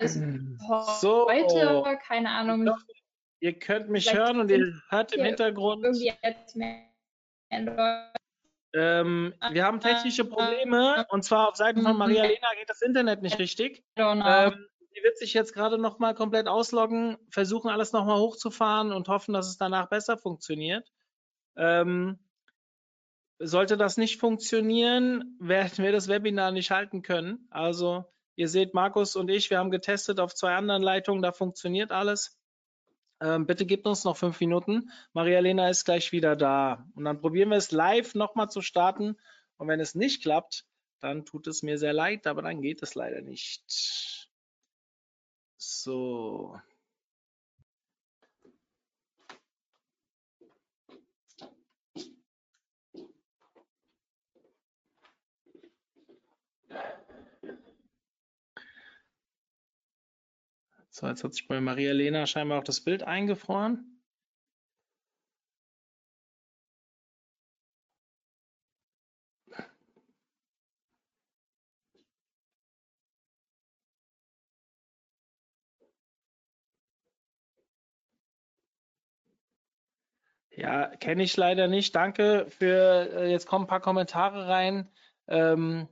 So. heute, keine Ahnung, Doch, Ihr könnt mich hören und ihr hört im Hintergrund. irgendwie jetzt mehr in Deutschland. Ähm, wir haben technische Probleme und zwar auf Seiten von Mhm. Maria Lena geht das Internet nicht richtig. Know. Ähm, sie wird sich jetzt gerade nochmal komplett ausloggen, versuchen alles nochmal hochzufahren und hoffen, dass es danach besser funktioniert. Ähm, sollte das nicht funktionieren, werden wir das Webinar nicht halten können. Also ihr seht, Markus und ich, wir haben getestet auf zwei anderen Leitungen, da funktioniert alles. Ähm, bitte gebt uns noch fünf Minuten. Maria-Lena ist gleich wieder da. Und dann probieren wir es live nochmal zu starten. Und wenn es nicht klappt, dann tut es mir sehr leid, aber dann geht es leider nicht. So. So, jetzt hat sich bei Maria-Lena scheinbar auch das Bild eingefroren. Ja, kenne ich leider nicht. Danke für, äh, jetzt kommen ein paar Kommentare rein. Ähm,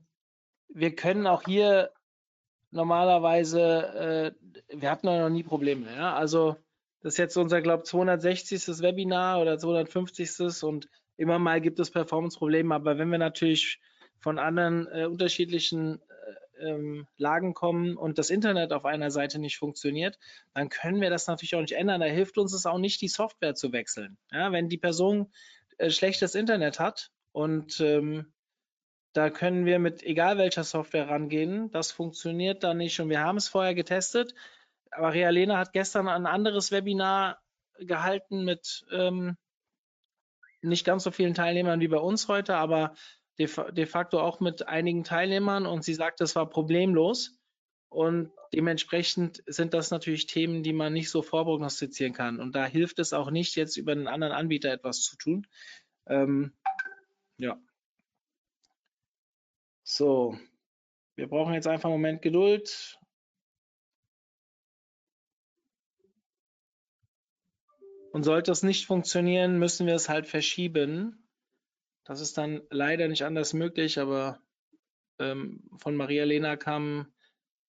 wir können auch hier normalerweise, äh, wir hatten noch nie Probleme. Ja? Also das ist jetzt unser, glaube ich, 260. Webinar oder 250. und immer mal gibt es Performance-Probleme. Aber wenn wir natürlich von anderen äh, unterschiedlichen äh, ähm, Lagen kommen und das Internet auf einer Seite nicht funktioniert, dann können wir das natürlich auch nicht ändern. Da hilft uns es auch nicht, die Software zu wechseln. Ja? Wenn die Person äh, schlechtes Internet hat und ähm, da können wir mit egal welcher Software rangehen. Das funktioniert da nicht und wir haben es vorher getestet. Aber Realena hat gestern ein anderes Webinar gehalten mit ähm, nicht ganz so vielen Teilnehmern wie bei uns heute, aber de, de facto auch mit einigen Teilnehmern und sie sagt, es war problemlos. Und dementsprechend sind das natürlich Themen, die man nicht so vorprognostizieren kann. Und da hilft es auch nicht, jetzt über einen anderen Anbieter etwas zu tun. Ähm, ja. So, wir brauchen jetzt einfach einen Moment Geduld. Und sollte es nicht funktionieren, müssen wir es halt verschieben. Das ist dann leider nicht anders möglich, aber ähm, von Maria Lena kamen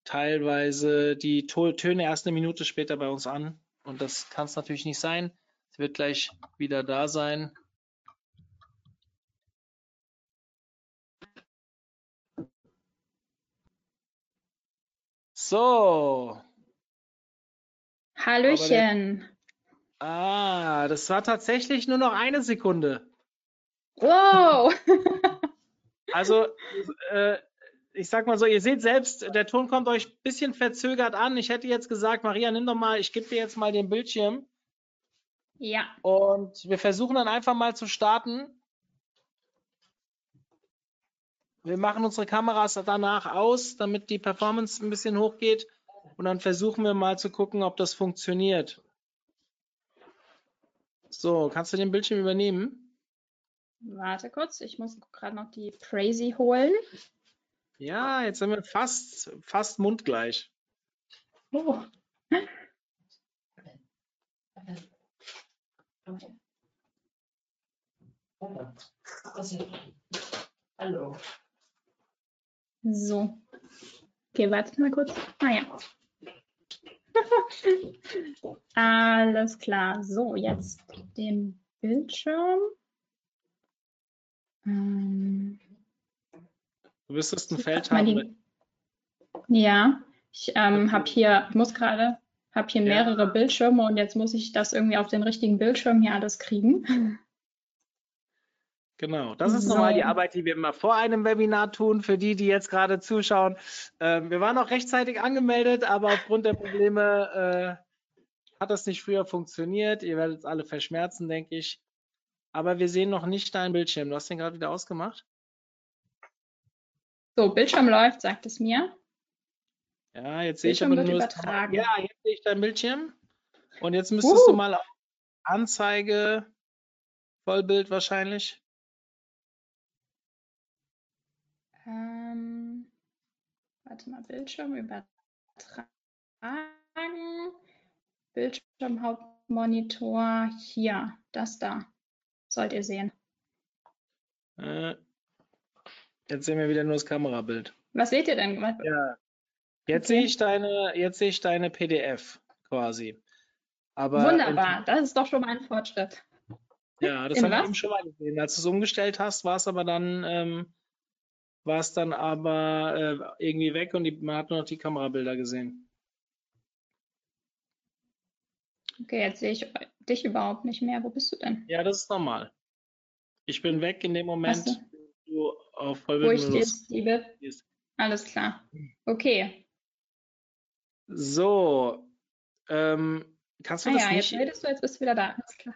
teilweise die Töne erst eine Minute später bei uns an. Und das kann es natürlich nicht sein. Sie wird gleich wieder da sein. So, Hallöchen. ah, das war tatsächlich nur noch eine Sekunde. Wow. Also, äh, ich sag mal so, ihr seht selbst, der Ton kommt euch ein bisschen verzögert an. Ich hätte jetzt gesagt, Maria, nimm doch mal, ich gebe dir jetzt mal den Bildschirm ja, und wir versuchen dann einfach mal zu starten. Wir machen unsere Kameras danach aus, damit die Performance ein bisschen hochgeht und dann versuchen wir mal zu gucken, ob das funktioniert. So, kannst du den Bildschirm übernehmen? warte kurz. Ich muss gerade noch die Crazy holen. Ja, jetzt sind wir fast, fast mundgleich. Oh. Hallo. So. Okay, warte mal kurz. Ah ja. Alles klar. So, jetzt den Bildschirm. Ähm, Du müsstest ein Feld haben. die- Ja, ich ähm, habe hier, ich muss gerade, habe hier Ja. mehrere Bildschirme und jetzt muss ich das irgendwie auf den richtigen Bildschirm hier alles kriegen. Genau, das ist So. nochmal die Arbeit, die wir immer vor einem Webinar tun, für die, die jetzt gerade zuschauen. Ähm, wir waren auch rechtzeitig angemeldet, aber aufgrund der Probleme äh, hat das nicht früher funktioniert. Ihr werdet es alle verschmerzen, denke ich. Aber wir sehen noch nicht deinen Bildschirm. Du hast den gerade wieder ausgemacht? So, Bildschirm läuft, sagt es mir. Ja, jetzt sehe ich aber nur übertragen. Ja, jetzt sehe ich deinen Bildschirm. Und jetzt müsstest du Uh. mal auf Anzeige, Vollbild wahrscheinlich. Warte mal, Bildschirm übertragen. Bildschirmhauptmonitor hier, das da. Sollt ihr sehen. Äh, jetzt sehen wir wieder nur das Kamerabild. Was seht ihr denn? Ja. Jetzt Okay. sehe ich deine, jetzt sehe ich deine PDF quasi. Aber Wunderbar, das ist doch schon mal ein Fortschritt. ja, das In habe ich was? eben schon mal gesehen. Als du es umgestellt hast, war es aber dann, ähm, war es dann aber äh, irgendwie weg und die, man hat nur noch die Kamerabilder gesehen. Okay, jetzt sehe ich dich überhaupt nicht mehr. Wo bist du denn? Ja, das ist normal. Ich bin weg in dem Moment, Hast wo du auf Wo ich Vollbildmodus jetzt liebe? Alles klar. Okay. So, ähm, kannst du Ah das ja, jetzt nicht, redest du, jetzt bist du wieder da. Alles klar.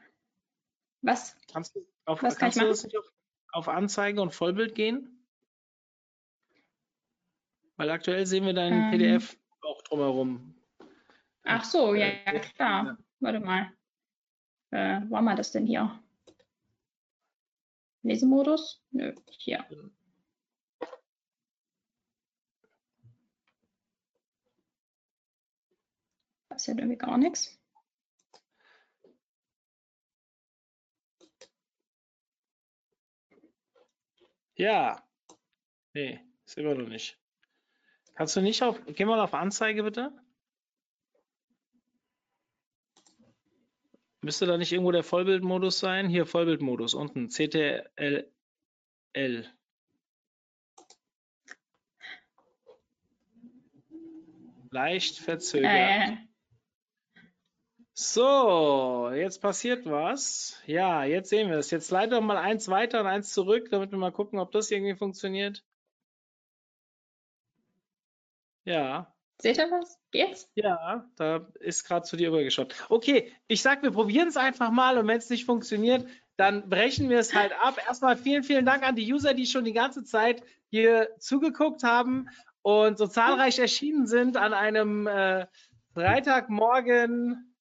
Was? kannst du auf, Was kann kannst du das nicht auf, auf Anzeige und Vollbild gehen? Weil aktuell sehen wir deinen Ähm. PDF auch drumherum. Ach so, ja, Äh, ja, klar. Warte mal. Äh, wo haben wir das denn hier? Lesemodus? Nö, hier. Passiert irgendwie gar nichts. Ja. Nee, ist immer noch nicht. Kannst du nicht auf, geh mal auf Anzeige bitte. Müsste da nicht irgendwo der Vollbildmodus sein? Hier Vollbildmodus unten, CTRL. Leicht verzögert. Äh, So, jetzt passiert was. Ja, jetzt sehen wir es. Jetzt leite doch mal eins weiter und eins zurück, damit wir mal gucken, ob das irgendwie funktioniert. Ja, seht ihr was? Geht's? ja, da ist gerade zu dir rübergeschaut. Okay, ich sag, wir probieren es einfach mal und wenn es nicht funktioniert, dann brechen wir es halt ab. Erstmal vielen, vielen Dank an die User, die schon die ganze Zeit hier zugeguckt haben und so zahlreich erschienen sind an einem äh, Freitagmorgen,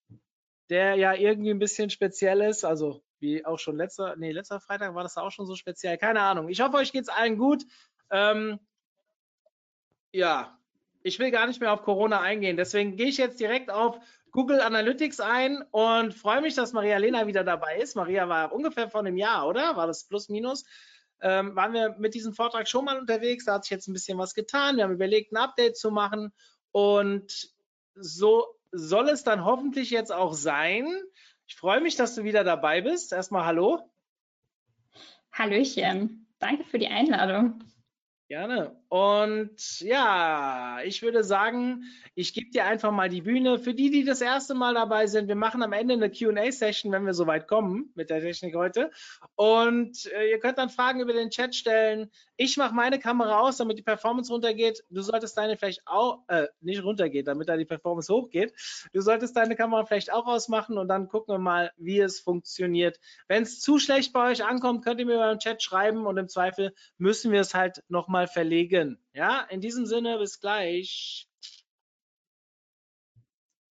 der ja irgendwie ein bisschen speziell ist. Also wie auch schon letzter, nee, letzter Freitag war das auch schon so speziell. Keine Ahnung. Ich hoffe, euch geht's allen gut. Ähm, ja, ich will gar nicht mehr auf Corona eingehen. Deswegen gehe ich jetzt direkt auf Google Analytics ein und freue mich, dass Maria Lena wieder dabei ist. Maria war ungefähr vor einem Jahr, oder? War das plus minus? Ähm, waren wir mit diesem Vortrag schon mal unterwegs. Da hat sich jetzt ein bisschen was getan. Wir haben überlegt, ein Update zu machen. Und so soll es dann hoffentlich jetzt auch sein. Ich freue mich, dass du wieder dabei bist. Erstmal hallo. Hallöchen. Danke für die Einladung. Gerne. Und ja, ich würde sagen, ich gebe dir einfach mal die Bühne. Für die, die das erste Mal dabei sind, wir machen am Ende eine QA-Session, wenn wir soweit kommen mit der Technik heute. Und äh, ihr könnt dann Fragen über den Chat stellen. Ich mache meine Kamera aus, damit die Performance runtergeht. Du solltest deine vielleicht auch, äh, nicht runtergeht, damit da die Performance hochgeht. Du solltest deine Kamera vielleicht auch ausmachen und dann gucken wir mal, wie es funktioniert. Wenn es zu schlecht bei euch ankommt, könnt ihr mir beim Chat schreiben und im Zweifel müssen wir es halt nochmal verlegen. Ja, in diesem Sinne, bis gleich.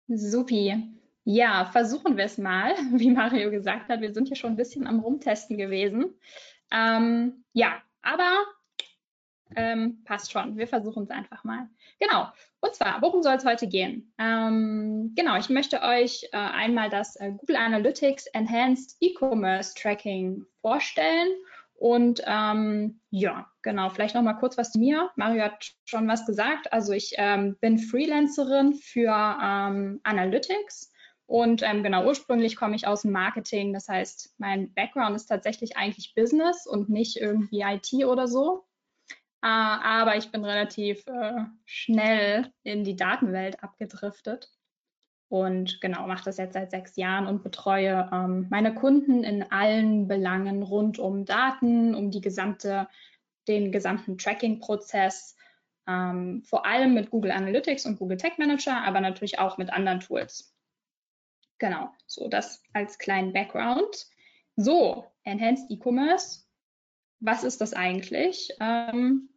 Supi. Ja, versuchen wir es mal. Wie Mario gesagt hat, wir sind hier schon ein bisschen am Rumtesten gewesen. Ähm, ja, aber ähm, passt schon. Wir versuchen es einfach mal. Genau. Und zwar, worum soll es heute gehen? Ähm, genau, ich möchte euch äh, einmal das äh, Google Analytics Enhanced E-Commerce Tracking vorstellen. Und ähm, ja, genau, vielleicht noch mal kurz was zu mir. Mario hat schon was gesagt. Also ich ähm, bin Freelancerin für ähm, Analytics und ähm, genau, ursprünglich komme ich aus dem Marketing. Das heißt, mein Background ist tatsächlich eigentlich Business und nicht irgendwie IT oder so. Äh, aber ich bin relativ äh, schnell in die Datenwelt abgedriftet. Und genau mache das jetzt seit sechs Jahren und betreue ähm, meine Kunden in allen Belangen rund um Daten, um die gesamte, den gesamten Tracking-Prozess, ähm, vor allem mit Google Analytics und Google Tag Manager, aber natürlich auch mit anderen Tools. Genau, so das als kleinen Background. So, Enhanced E-Commerce. Was ist das eigentlich? Ähm,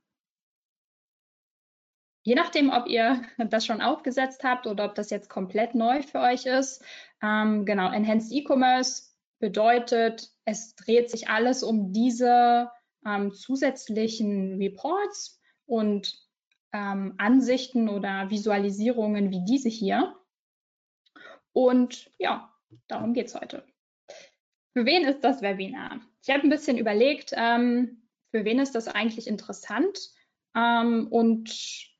je nachdem, ob ihr das schon aufgesetzt habt oder ob das jetzt komplett neu für euch ist. Ähm, genau, Enhanced E-Commerce bedeutet, es dreht sich alles um diese ähm, zusätzlichen Reports und ähm, Ansichten oder Visualisierungen wie diese hier. Und ja, darum geht es heute. Für wen ist das Webinar? Ich habe ein bisschen überlegt, ähm, für wen ist das eigentlich interessant? Ähm, und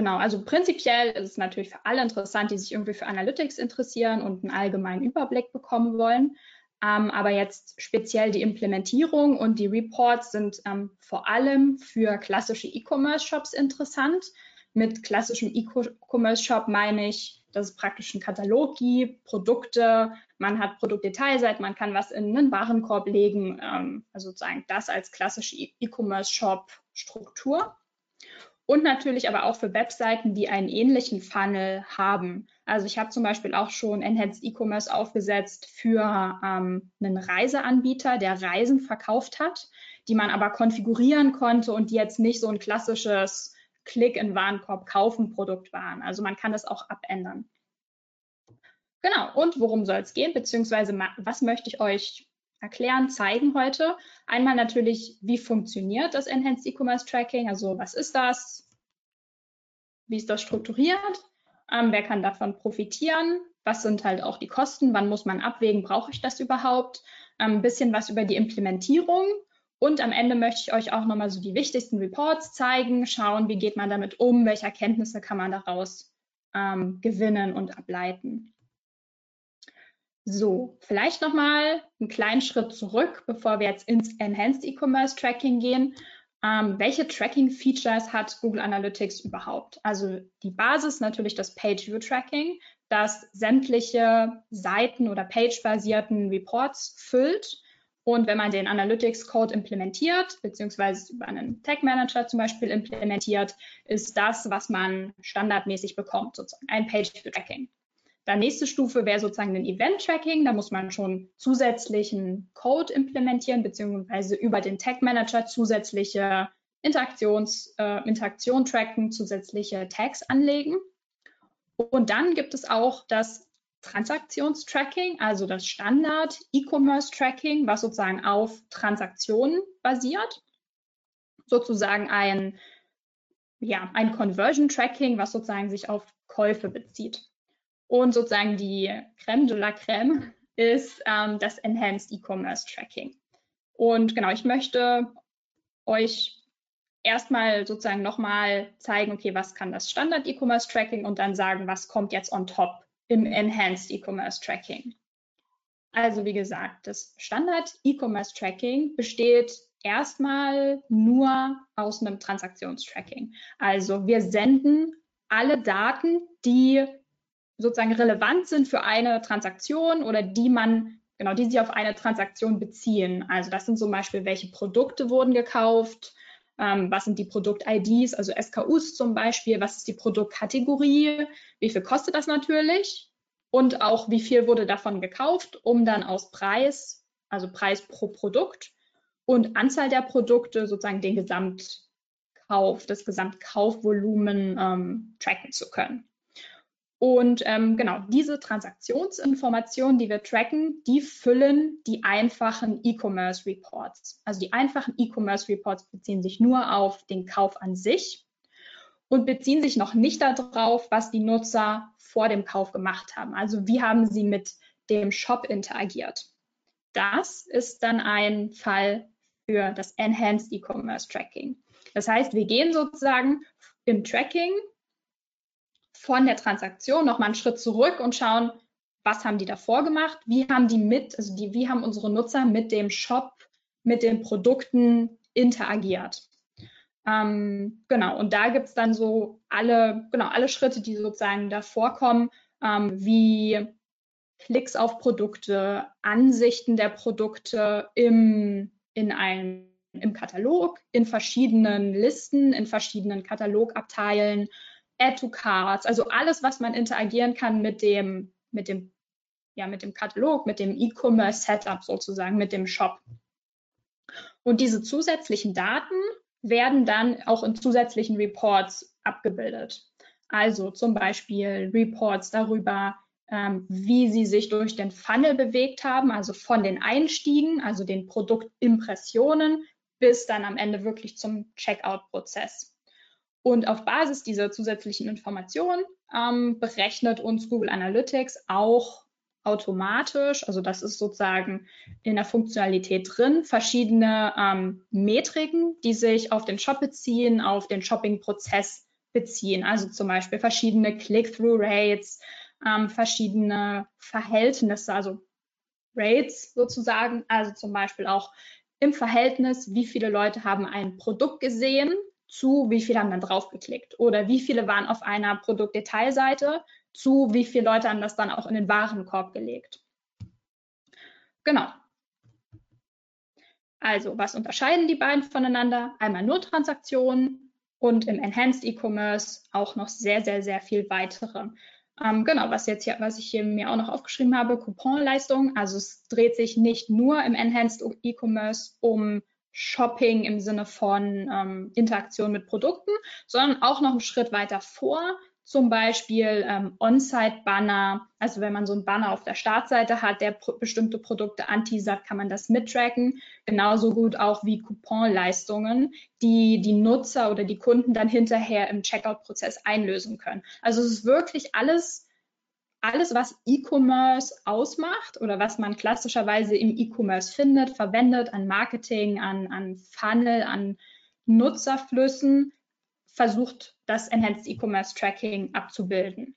genau, also prinzipiell ist es natürlich für alle interessant, die sich irgendwie für Analytics interessieren und einen allgemeinen Überblick bekommen wollen. Ähm, aber jetzt speziell die Implementierung und die Reports sind ähm, vor allem für klassische E-Commerce-Shops interessant. Mit klassischem E-Commerce-Shop meine ich dass es praktisch einen Katalog gibt, Produkte, man hat Produktdetailseiten, man kann was in einen Warenkorb legen, ähm, also sozusagen das als klassische E-Commerce-Shop-Struktur. Und natürlich aber auch für Webseiten, die einen ähnlichen Funnel haben. Also ich habe zum Beispiel auch schon Enhanced E-Commerce aufgesetzt für ähm, einen Reiseanbieter, der Reisen verkauft hat, die man aber konfigurieren konnte und die jetzt nicht so ein klassisches Klick in Warenkorb kaufen Produkt waren. Also man kann das auch abändern. Genau, und worum soll es gehen, beziehungsweise was möchte ich euch erklären, zeigen heute? Einmal natürlich, wie funktioniert das Enhanced E-Commerce Tracking, also was ist das, wie ist das strukturiert, ähm, wer kann davon profitieren, was sind halt auch die Kosten, wann muss man abwägen, brauche ich das überhaupt, ähm, ein bisschen was über die Implementierung. Und am Ende möchte ich euch auch nochmal so die wichtigsten Reports zeigen, schauen, wie geht man damit um, welche Erkenntnisse kann man daraus ähm, gewinnen und ableiten. So, vielleicht nochmal einen kleinen Schritt zurück, bevor wir jetzt ins Enhanced E-Commerce Tracking gehen. Ähm, welche Tracking-Features hat Google Analytics überhaupt? Also die Basis natürlich das Page-View-Tracking, das sämtliche Seiten- oder Page-basierten Reports füllt und wenn man den Analytics Code implementiert, beziehungsweise über einen Tag Manager zum Beispiel implementiert, ist das, was man standardmäßig bekommt, sozusagen ein Page-Tracking. Dann nächste Stufe wäre sozusagen ein Event-Tracking. Da muss man schon zusätzlichen Code implementieren, beziehungsweise über den Tag Manager zusätzliche Interaktions, äh, Interaktion tracken, zusätzliche Tags anlegen. Und dann gibt es auch das Transaktionstracking, also das Standard E-Commerce Tracking, was sozusagen auf Transaktionen basiert. Sozusagen ein, ja, ein Conversion Tracking, was sozusagen sich auf Käufe bezieht. Und sozusagen die Crème de la Crème ist ähm, das Enhanced E-Commerce Tracking. Und genau, ich möchte euch erstmal sozusagen nochmal zeigen, okay, was kann das Standard E-Commerce Tracking und dann sagen, was kommt jetzt on top im Enhanced E-Commerce Tracking. Also wie gesagt, das Standard E-Commerce Tracking besteht erstmal nur aus einem Transaktionstracking. Also wir senden alle Daten, die sozusagen relevant sind für eine Transaktion oder die man, genau, die sich auf eine Transaktion beziehen. Also das sind zum Beispiel, welche Produkte wurden gekauft, ähm, was sind die Produkt-IDs, also SKUs zum Beispiel, was ist die Produktkategorie, wie viel kostet das natürlich und auch wie viel wurde davon gekauft, um dann aus Preis, also Preis pro Produkt und Anzahl der Produkte sozusagen den Gesamtkauf, das Gesamtkaufvolumen ähm, tracken zu können. Und ähm, genau, diese Transaktionsinformationen, die wir tracken, die füllen die einfachen E-Commerce Reports. Also die einfachen E-Commerce Reports beziehen sich nur auf den Kauf an sich und beziehen sich noch nicht darauf, was die Nutzer vor dem Kauf gemacht haben. Also wie haben sie mit dem Shop interagiert. Das ist dann ein Fall für das Enhanced E-Commerce Tracking. Das heißt, wir gehen sozusagen im Tracking von der Transaktion nochmal einen Schritt zurück und schauen, was haben die davor gemacht, wie haben die mit, also die, wie haben unsere Nutzer mit dem Shop, mit den Produkten interagiert. Ähm, genau, und da gibt es dann so alle, genau, alle Schritte, die sozusagen davor kommen, ähm, wie Klicks auf Produkte, Ansichten der Produkte im, in einem, im Katalog, in verschiedenen Listen, in verschiedenen Katalogabteilen, Add to Cards, also alles, was man interagieren kann mit dem, mit dem, ja, mit dem Katalog, mit dem E-Commerce-Setup sozusagen, mit dem Shop. Und diese zusätzlichen Daten werden dann auch in zusätzlichen Reports abgebildet. Also zum Beispiel Reports darüber, ähm, wie sie sich durch den Funnel bewegt haben, also von den Einstiegen, also den Produktimpressionen, bis dann am Ende wirklich zum Checkout-Prozess. Und auf Basis dieser zusätzlichen Informationen ähm, berechnet uns Google Analytics auch automatisch, also das ist sozusagen in der Funktionalität drin, verschiedene ähm, Metriken, die sich auf den Shop beziehen, auf den Shopping-Prozess beziehen. Also zum Beispiel verschiedene Click-Through-Rates, ähm, verschiedene Verhältnisse, also Rates sozusagen, also zum Beispiel auch im Verhältnis, wie viele Leute haben ein Produkt gesehen zu wie viele haben dann draufgeklickt oder wie viele waren auf einer Produktdetailseite zu wie viele Leute haben das dann auch in den Warenkorb gelegt. Genau. Also, was unterscheiden die beiden voneinander? Einmal nur Transaktionen und im Enhanced E-Commerce auch noch sehr, sehr, sehr viel weitere. Ähm, genau, was jetzt hier, was ich hier mir auch noch aufgeschrieben habe, Couponleistung. Also es dreht sich nicht nur im Enhanced E-Commerce um Shopping im Sinne von ähm, Interaktion mit Produkten, sondern auch noch einen Schritt weiter vor, zum Beispiel ähm, On-Site-Banner. Also wenn man so einen Banner auf der Startseite hat, der pro bestimmte Produkte anteasert, kann man das mittracken. Genauso gut auch wie Couponleistungen, die die Nutzer oder die Kunden dann hinterher im Checkout-Prozess einlösen können. Also es ist wirklich alles alles, was E-Commerce ausmacht oder was man klassischerweise im E-Commerce findet, verwendet an Marketing, an, an Funnel, an Nutzerflüssen, versucht das Enhanced E-Commerce Tracking abzubilden.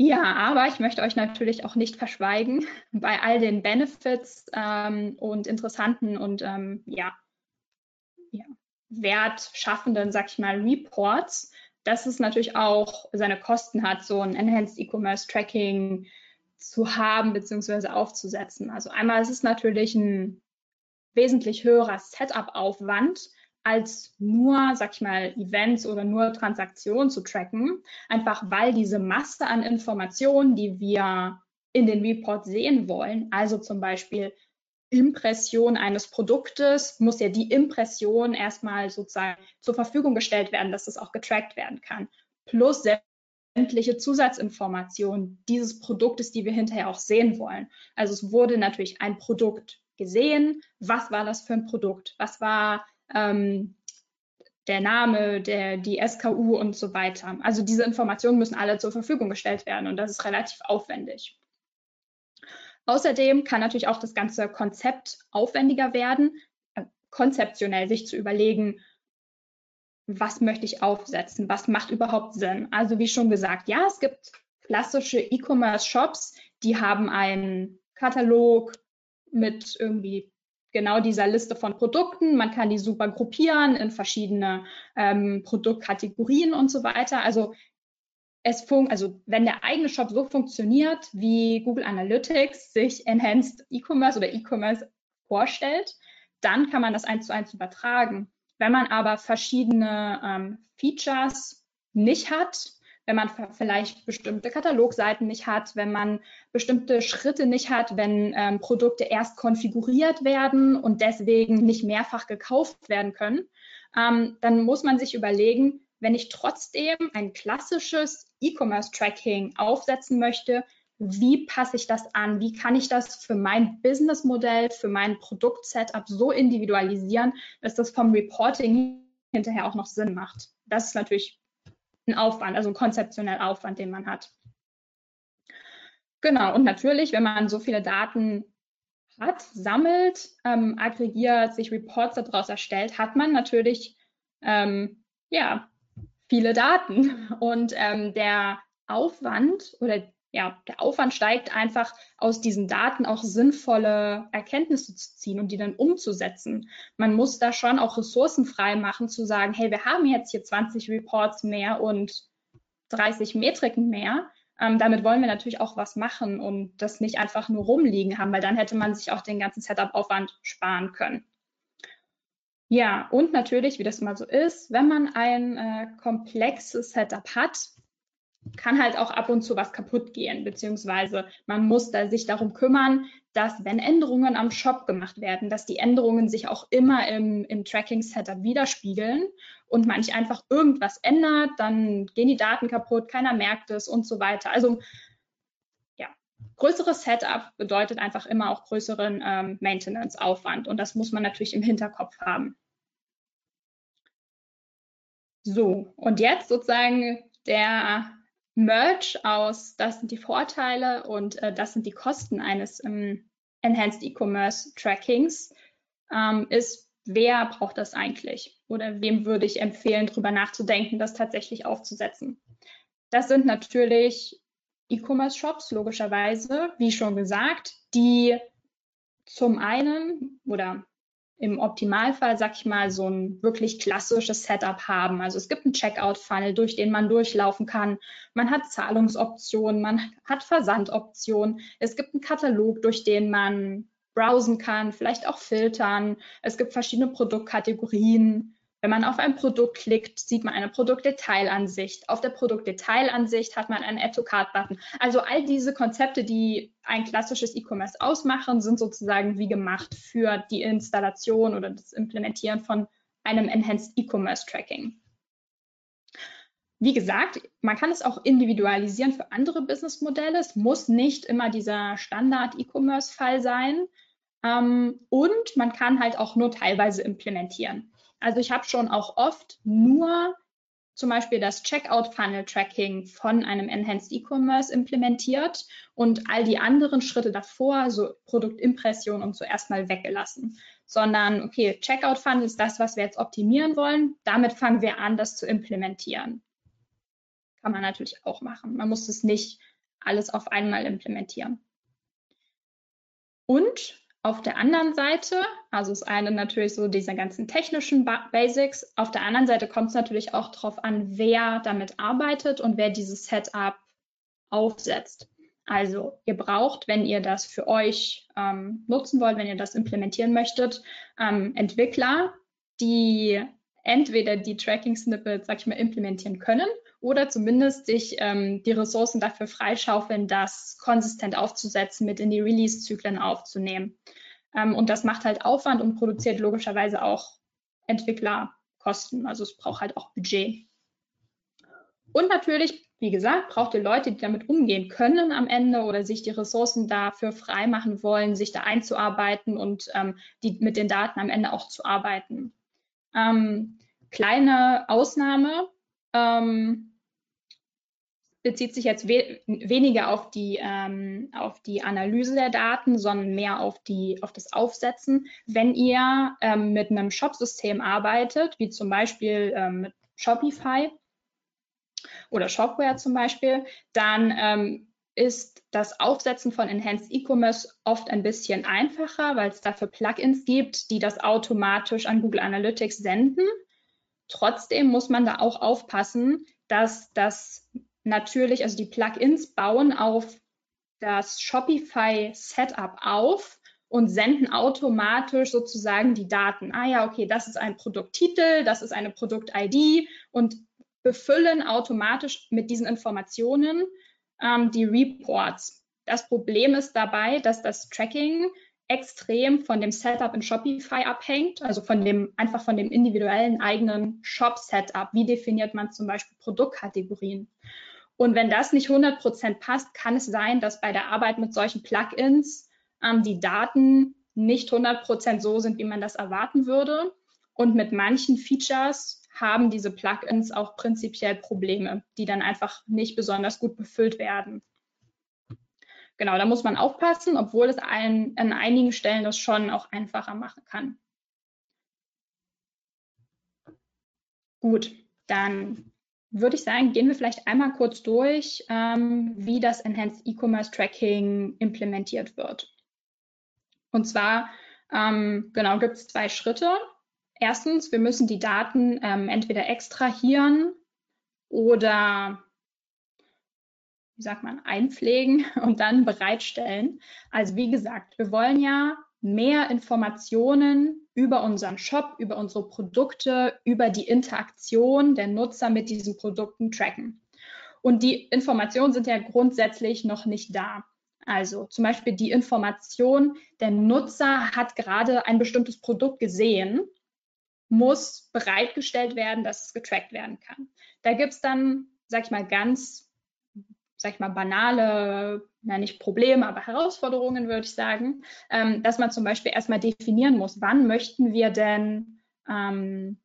Ja, aber ich möchte euch natürlich auch nicht verschweigen, bei all den Benefits ähm, und interessanten und ähm, ja, ja, wertschaffenden, sag ich mal, Reports dass es natürlich auch seine Kosten hat, so ein Enhanced E-Commerce Tracking zu haben bzw. aufzusetzen. Also einmal ist es natürlich ein wesentlich höherer Setup-Aufwand, als nur, sag ich mal, Events oder nur Transaktionen zu tracken, einfach weil diese Masse an Informationen, die wir in den Report sehen wollen, also zum Beispiel Impression eines Produktes muss ja die Impression erstmal sozusagen zur Verfügung gestellt werden, dass das auch getrackt werden kann. Plus sämtliche Zusatzinformationen dieses Produktes, die wir hinterher auch sehen wollen. Also es wurde natürlich ein Produkt gesehen. Was war das für ein Produkt? Was war ähm, der Name, der, die SKU und so weiter. Also diese Informationen müssen alle zur Verfügung gestellt werden und das ist relativ aufwendig. Außerdem kann natürlich auch das ganze Konzept aufwendiger werden, äh, konzeptionell sich zu überlegen, was möchte ich aufsetzen, was macht überhaupt Sinn. Also wie schon gesagt, ja, es gibt klassische E-Commerce-Shops, die haben einen Katalog mit irgendwie genau dieser Liste von Produkten. Man kann die super gruppieren in verschiedene ähm, Produktkategorien und so weiter. Also es fun also wenn der eigene Shop so funktioniert, wie Google Analytics sich Enhanced E-Commerce oder E-Commerce vorstellt, dann kann man das eins zu eins übertragen. Wenn man aber verschiedene ähm, Features nicht hat, wenn man vielleicht bestimmte Katalogseiten nicht hat, wenn man bestimmte Schritte nicht hat, wenn ähm, Produkte erst konfiguriert werden und deswegen nicht mehrfach gekauft werden können, ähm, dann muss man sich überlegen, wenn ich trotzdem ein klassisches E-Commerce-Tracking aufsetzen möchte, wie passe ich das an? Wie kann ich das für mein Businessmodell, für mein Produkt-Setup so individualisieren, dass das vom Reporting hinterher auch noch Sinn macht? Das ist natürlich ein Aufwand, also ein konzeptioneller Aufwand, den man hat. Genau, und natürlich, wenn man so viele Daten hat, sammelt, ähm, aggregiert, sich Reports daraus erstellt, hat man natürlich ähm, ja, viele Daten. Und ähm, der Aufwand oder ja, der Aufwand steigt einfach aus diesen Daten auch sinnvolle Erkenntnisse zu ziehen und die dann umzusetzen. Man muss da schon auch Ressourcen frei machen, zu sagen, hey, wir haben jetzt hier 20 Reports mehr und 30 Metriken mehr. Ähm, damit wollen wir natürlich auch was machen und das nicht einfach nur rumliegen haben, weil dann hätte man sich auch den ganzen Setup-Aufwand sparen können. Ja, und natürlich, wie das immer so ist, wenn man ein äh, komplexes Setup hat, kann halt auch ab und zu was kaputt gehen, beziehungsweise man muss da sich darum kümmern, dass wenn Änderungen am Shop gemacht werden, dass die Änderungen sich auch immer im, im Tracking-Setup widerspiegeln und man nicht einfach irgendwas ändert, dann gehen die Daten kaputt, keiner merkt es und so weiter. Also größeres Setup bedeutet einfach immer auch größeren ähm, Maintenance-Aufwand und das muss man natürlich im Hinterkopf haben. So, und jetzt sozusagen der Merge aus, das sind die Vorteile und äh, das sind die Kosten eines ähm, Enhanced E-Commerce Trackings, ähm, ist, wer braucht das eigentlich? Oder wem würde ich empfehlen, darüber nachzudenken, das tatsächlich aufzusetzen? Das sind natürlich E-Commerce-Shops, logischerweise, wie schon gesagt, die zum einen oder im Optimalfall, sag ich mal, so ein wirklich klassisches Setup haben. Also es gibt einen Checkout-Funnel, durch den man durchlaufen kann. Man hat Zahlungsoptionen, man hat Versandoptionen. Es gibt einen Katalog, durch den man browsen kann, vielleicht auch filtern. Es gibt verschiedene Produktkategorien. Wenn man auf ein Produkt klickt, sieht man eine Produktdetailansicht. Auf der Produktdetailansicht hat man einen Add-to-Cart-Button. Also all diese Konzepte, die ein klassisches E-Commerce ausmachen, sind sozusagen wie gemacht für die Installation oder das Implementieren von einem Enhanced E-Commerce Tracking. Wie gesagt, man kann es auch individualisieren für andere Businessmodelle. Es muss nicht immer dieser Standard-E-Commerce-Fall sein. Ähm, und man kann halt auch nur teilweise implementieren. Also ich habe schon auch oft nur zum Beispiel das Checkout-Funnel-Tracking von einem Enhanced E-Commerce implementiert und all die anderen Schritte davor, so Produktimpression und so erstmal weggelassen. Sondern, okay, Checkout-Funnel ist das, was wir jetzt optimieren wollen. Damit fangen wir an, das zu implementieren. Kann man natürlich auch machen. Man muss es nicht alles auf einmal implementieren. Und auf der anderen Seite, also das eine natürlich so diese ganzen technischen Basics, auf der anderen Seite kommt es natürlich auch darauf an, wer damit arbeitet und wer dieses Setup aufsetzt. Also ihr braucht, wenn ihr das für euch ähm, nutzen wollt, wenn ihr das implementieren möchtet, ähm, Entwickler, die entweder die Tracking-Snippets, sag ich mal, implementieren können oder zumindest sich ähm, die Ressourcen dafür freischaufeln, das konsistent aufzusetzen, mit in die Release-Zyklen aufzunehmen. Ähm, und das macht halt Aufwand und produziert logischerweise auch Entwicklerkosten. Also es braucht halt auch Budget. Und natürlich, wie gesagt, braucht ihr Leute, die damit umgehen können am Ende oder sich die Ressourcen dafür freimachen wollen, sich da einzuarbeiten und ähm, die, mit den Daten am Ende auch zu arbeiten. Ähm, kleine Ausnahme, ähm, bezieht sich jetzt we weniger auf die, ähm, auf die Analyse der Daten, sondern mehr auf, die, auf das Aufsetzen. Wenn ihr ähm, mit einem Shop-System arbeitet, wie zum Beispiel ähm, mit Shopify oder Shopware zum Beispiel, dann ähm, ist das Aufsetzen von Enhanced E-Commerce oft ein bisschen einfacher, weil es dafür Plugins gibt, die das automatisch an Google Analytics senden. Trotzdem muss man da auch aufpassen, dass das natürlich, also die Plugins bauen auf das Shopify Setup auf und senden automatisch sozusagen die Daten. Ah ja, okay, das ist ein Produkttitel, das ist eine Produkt-ID und befüllen automatisch mit diesen Informationen ähm, die Reports. Das Problem ist dabei, dass das Tracking extrem von dem Setup in Shopify abhängt, also von dem einfach von dem individuellen eigenen Shop-Setup. Wie definiert man zum Beispiel Produktkategorien? Und wenn das nicht 100% passt, kann es sein, dass bei der Arbeit mit solchen Plugins ähm, die Daten nicht 100% so sind, wie man das erwarten würde. Und mit manchen Features haben diese Plugins auch prinzipiell Probleme, die dann einfach nicht besonders gut befüllt werden. Genau, da muss man aufpassen, obwohl es ein, an einigen Stellen das schon auch einfacher machen kann. Gut, dann würde ich sagen, gehen wir vielleicht einmal kurz durch, ähm, wie das Enhanced E-Commerce Tracking implementiert wird. Und zwar, ähm, genau, gibt es zwei Schritte. Erstens, wir müssen die Daten ähm, entweder extrahieren oder wie sagt man, einpflegen und dann bereitstellen. Also wie gesagt, wir wollen ja mehr Informationen über unseren Shop, über unsere Produkte, über die Interaktion der Nutzer mit diesen Produkten tracken. Und die Informationen sind ja grundsätzlich noch nicht da. Also zum Beispiel die Information, der Nutzer hat gerade ein bestimmtes Produkt gesehen, muss bereitgestellt werden, dass es getrackt werden kann. Da gibt es dann, sag ich mal, ganz sag ich mal, banale, na nicht Probleme, aber Herausforderungen, würde ich sagen, ähm, dass man zum Beispiel erstmal definieren muss, wann möchten wir denn, ähm,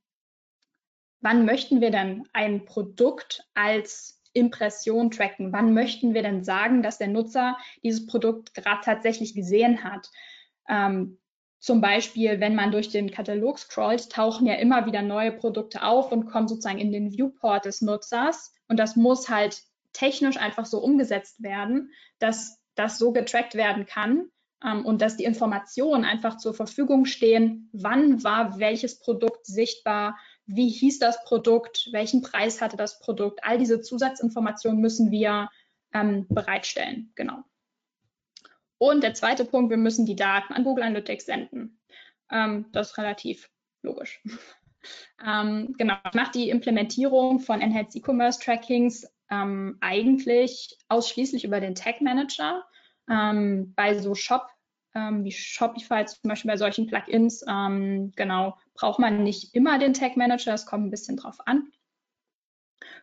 wann möchten wir denn ein Produkt als Impression tracken? Wann möchten wir denn sagen, dass der Nutzer dieses Produkt gerade tatsächlich gesehen hat? Ähm, zum Beispiel, wenn man durch den Katalog scrollt, tauchen ja immer wieder neue Produkte auf und kommen sozusagen in den Viewport des Nutzers. Und das muss halt technisch einfach so umgesetzt werden, dass das so getrackt werden kann ähm, und dass die Informationen einfach zur Verfügung stehen, wann war welches Produkt sichtbar, wie hieß das Produkt, welchen Preis hatte das Produkt. All diese Zusatzinformationen müssen wir ähm, bereitstellen. Genau. Und der zweite Punkt, wir müssen die Daten an Google Analytics senden. Ähm, das ist relativ logisch. ähm, genau, ich mache die Implementierung von Enhanced E-Commerce Trackings ähm, eigentlich ausschließlich über den Tag Manager. Ähm, bei so Shop ähm, wie Shopify zum Beispiel bei solchen Plugins, ähm, genau, braucht man nicht immer den Tag Manager, es kommt ein bisschen drauf an.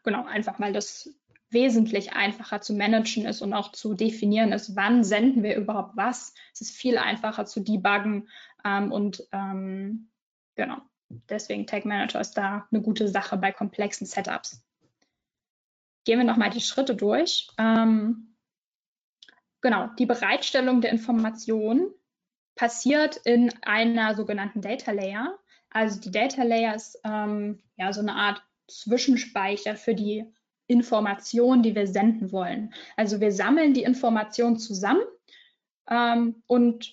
Genau, einfach weil das wesentlich einfacher zu managen ist und auch zu definieren ist, wann senden wir überhaupt was. Es ist viel einfacher zu debuggen ähm, und ähm, genau, deswegen Tag Manager ist da eine gute Sache bei komplexen Setups gehen wir nochmal die Schritte durch. Ähm, genau, die Bereitstellung der Information passiert in einer sogenannten Data Layer. Also die Data Layer ist ähm, ja so eine Art Zwischenspeicher für die Informationen, die wir senden wollen. Also wir sammeln die Informationen zusammen ähm, und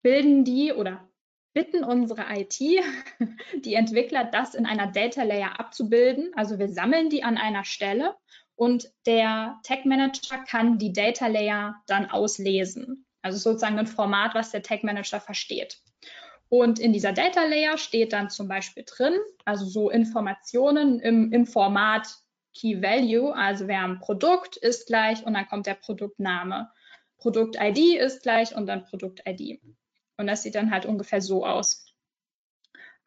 bilden die oder bitten unsere IT, die Entwickler, das in einer Data Layer abzubilden. Also wir sammeln die an einer Stelle und der Tag Manager kann die Data Layer dann auslesen. Also sozusagen ein Format, was der Tag Manager versteht. Und in dieser Data Layer steht dann zum Beispiel drin, also so Informationen im, im Format Key Value, also wir haben Produkt ist gleich und dann kommt der Produktname. Produkt-ID ist gleich und dann Produkt-ID. Und das sieht dann halt ungefähr so aus.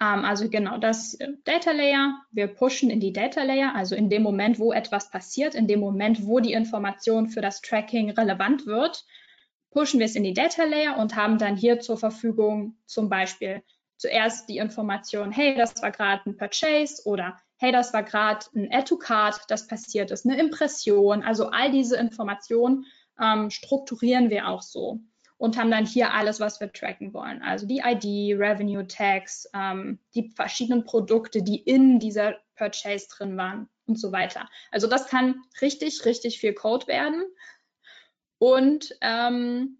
Ähm, also genau das Data Layer. Wir pushen in die Data Layer, also in dem Moment, wo etwas passiert, in dem Moment, wo die Information für das Tracking relevant wird, pushen wir es in die Data Layer und haben dann hier zur Verfügung zum Beispiel zuerst die Information, hey, das war gerade ein Purchase oder hey, das war gerade ein Add to Card, das passiert ist, eine Impression. Also all diese Informationen ähm, strukturieren wir auch so und haben dann hier alles, was wir tracken wollen. Also die ID, Revenue Tags, ähm, die verschiedenen Produkte, die in dieser Purchase drin waren und so weiter. Also das kann richtig, richtig viel Code werden und ähm,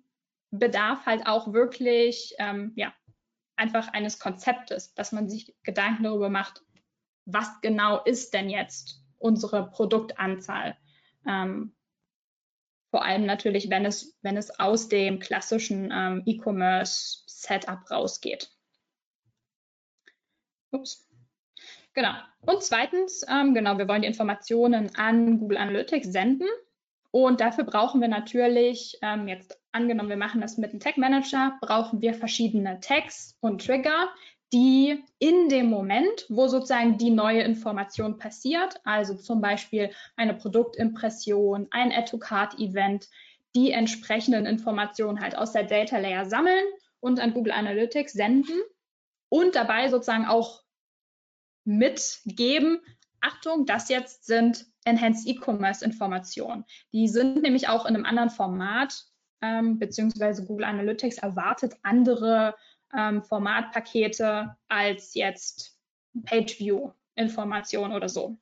bedarf halt auch wirklich, ähm, ja, einfach eines Konzeptes, dass man sich Gedanken darüber macht, was genau ist denn jetzt unsere Produktanzahl? Ähm, vor allem natürlich, wenn es, wenn es aus dem klassischen ähm, E-Commerce-Setup rausgeht. Ups. Genau. Und zweitens, ähm, genau, wir wollen die Informationen an Google Analytics senden. Und dafür brauchen wir natürlich, ähm, jetzt angenommen, wir machen das mit einem Tag Manager, brauchen wir verschiedene Tags und Trigger, die in dem Moment, wo sozusagen die neue Information passiert, also zum Beispiel eine Produktimpression, ein Add-to-Card-Event, die entsprechenden Informationen halt aus der Data Layer sammeln und an Google Analytics senden und dabei sozusagen auch mitgeben, Achtung, das jetzt sind Enhanced E-Commerce Informationen. Die sind nämlich auch in einem anderen Format, ähm, beziehungsweise Google Analytics erwartet andere ähm, Formatpakete als jetzt Page-View-Information oder so.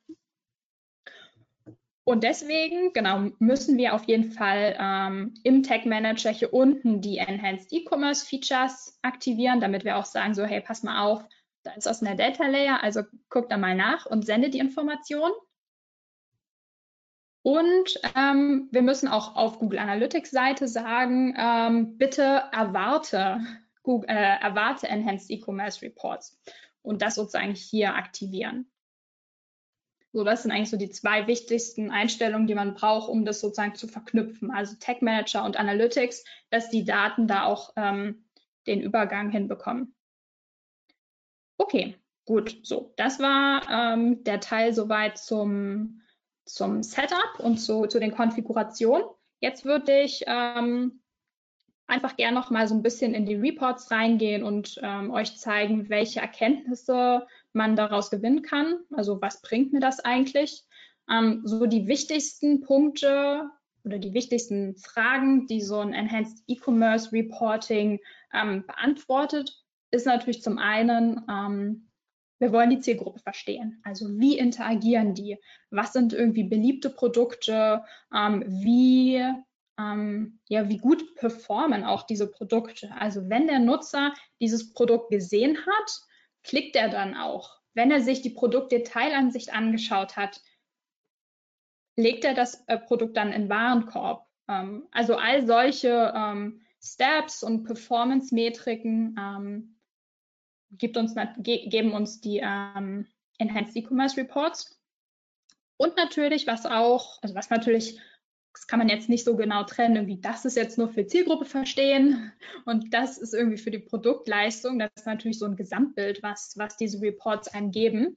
Und deswegen, genau, müssen wir auf jeden Fall ähm, im Tag Manager hier unten die Enhanced E-Commerce Features aktivieren, damit wir auch sagen, so, hey, pass mal auf, da ist was in der Data Layer, also guck da mal nach und sende die Information. Und ähm, wir müssen auch auf Google Analytics Seite sagen, ähm, bitte erwarte, Google, äh, erwarte Enhanced E-Commerce Reports und das sozusagen hier aktivieren. So, das sind eigentlich so die zwei wichtigsten Einstellungen, die man braucht, um das sozusagen zu verknüpfen. Also Tag Manager und Analytics, dass die Daten da auch ähm, den Übergang hinbekommen. Okay, gut. So, das war ähm, der Teil soweit zum, zum Setup und zu, zu den Konfigurationen. Jetzt würde ich ähm, einfach gerne noch mal so ein bisschen in die Reports reingehen und ähm, euch zeigen, welche Erkenntnisse man daraus gewinnen kann. Also was bringt mir das eigentlich? Ähm, so die wichtigsten Punkte oder die wichtigsten Fragen, die so ein Enhanced E-Commerce Reporting ähm, beantwortet, ist natürlich zum einen, ähm, wir wollen die Zielgruppe verstehen. Also wie interagieren die? Was sind irgendwie beliebte Produkte? Ähm, wie ähm, ja, wie gut performen auch diese Produkte. Also wenn der Nutzer dieses Produkt gesehen hat, klickt er dann auch. Wenn er sich die Produktdetailansicht angeschaut hat, legt er das äh, Produkt dann in Warenkorb. Ähm, also all solche ähm, Steps und Performance-Metriken ähm, uns, ge geben uns die ähm, Enhanced E-Commerce Reports. Und natürlich, was auch, also was natürlich das kann man jetzt nicht so genau trennen, irgendwie das ist jetzt nur für Zielgruppe verstehen und das ist irgendwie für die Produktleistung. Das ist natürlich so ein Gesamtbild, was, was diese Reports einem geben.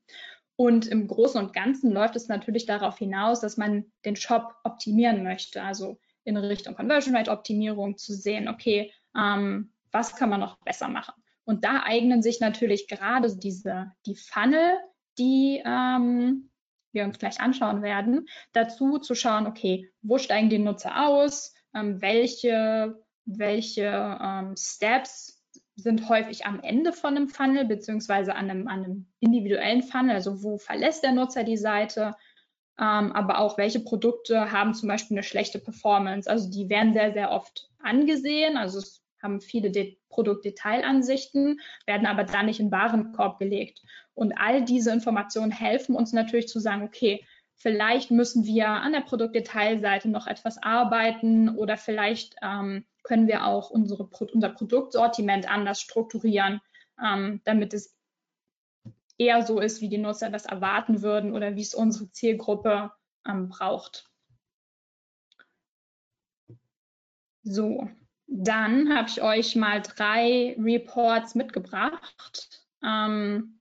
Und im Großen und Ganzen läuft es natürlich darauf hinaus, dass man den Shop optimieren möchte, also in Richtung Conversion Rate Optimierung zu sehen, okay, ähm, was kann man noch besser machen? Und da eignen sich natürlich gerade diese, die Funnel, die ähm, wir uns gleich anschauen werden, dazu zu schauen, okay, wo steigen die Nutzer aus, ähm, welche, welche ähm, Steps sind häufig am Ende von einem Funnel, beziehungsweise an einem, an einem individuellen Funnel, also wo verlässt der Nutzer die Seite, ähm, aber auch welche Produkte haben zum Beispiel eine schlechte Performance. Also die werden sehr, sehr oft angesehen, also es haben viele De Produktdetailansichten, werden aber dann nicht in Warenkorb gelegt. Und all diese Informationen helfen uns natürlich zu sagen, okay, vielleicht müssen wir an der Produktdetailseite noch etwas arbeiten oder vielleicht ähm, können wir auch unsere, unser Produktsortiment anders strukturieren, ähm, damit es eher so ist, wie die Nutzer das erwarten würden oder wie es unsere Zielgruppe ähm, braucht. So, dann habe ich euch mal drei Reports mitgebracht. Ähm,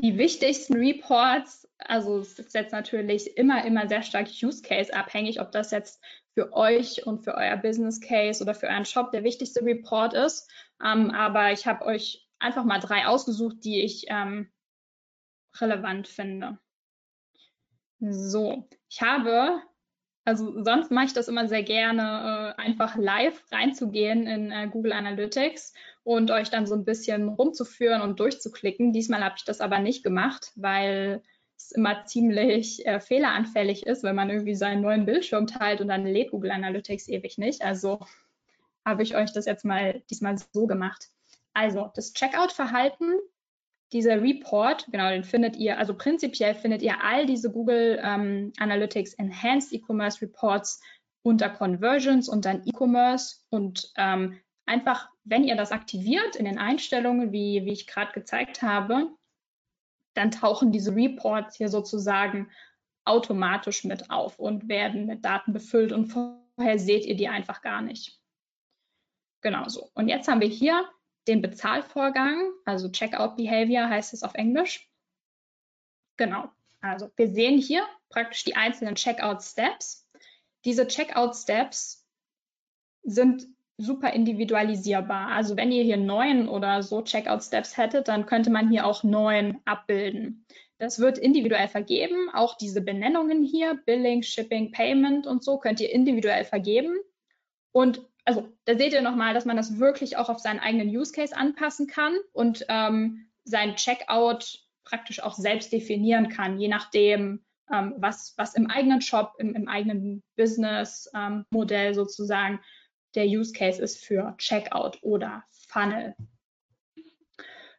die wichtigsten Reports, also es ist jetzt natürlich immer, immer sehr stark Use Case abhängig, ob das jetzt für euch und für euer Business Case oder für euren Shop der wichtigste Report ist. Ähm, aber ich habe euch einfach mal drei ausgesucht, die ich ähm, relevant finde. So, ich habe also sonst mache ich das immer sehr gerne, äh, einfach live reinzugehen in äh, Google Analytics und euch dann so ein bisschen rumzuführen und durchzuklicken. Diesmal habe ich das aber nicht gemacht, weil es immer ziemlich äh, fehleranfällig ist, wenn man irgendwie seinen neuen Bildschirm teilt und dann lädt Google Analytics ewig nicht. Also habe ich euch das jetzt mal diesmal so gemacht. Also das Checkout-Verhalten dieser Report, genau, den findet ihr, also prinzipiell findet ihr all diese Google ähm, Analytics Enhanced E-Commerce Reports unter Conversions und dann E-Commerce und ähm, einfach, wenn ihr das aktiviert in den Einstellungen, wie, wie ich gerade gezeigt habe, dann tauchen diese Reports hier sozusagen automatisch mit auf und werden mit Daten befüllt und vorher seht ihr die einfach gar nicht. Genau so. Und jetzt haben wir hier den Bezahlvorgang, also Checkout Behavior heißt es auf Englisch. Genau, also wir sehen hier praktisch die einzelnen Checkout Steps. Diese Checkout Steps sind super individualisierbar. Also wenn ihr hier neun oder so Checkout Steps hättet, dann könnte man hier auch neun abbilden. Das wird individuell vergeben. Auch diese Benennungen hier, Billing, Shipping, Payment und so, könnt ihr individuell vergeben. Und also da seht ihr nochmal, dass man das wirklich auch auf seinen eigenen Use Case anpassen kann und ähm, sein Checkout praktisch auch selbst definieren kann, je nachdem, ähm, was, was im eigenen Shop, im, im eigenen Business-Modell ähm, sozusagen der Use Case ist für Checkout oder Funnel.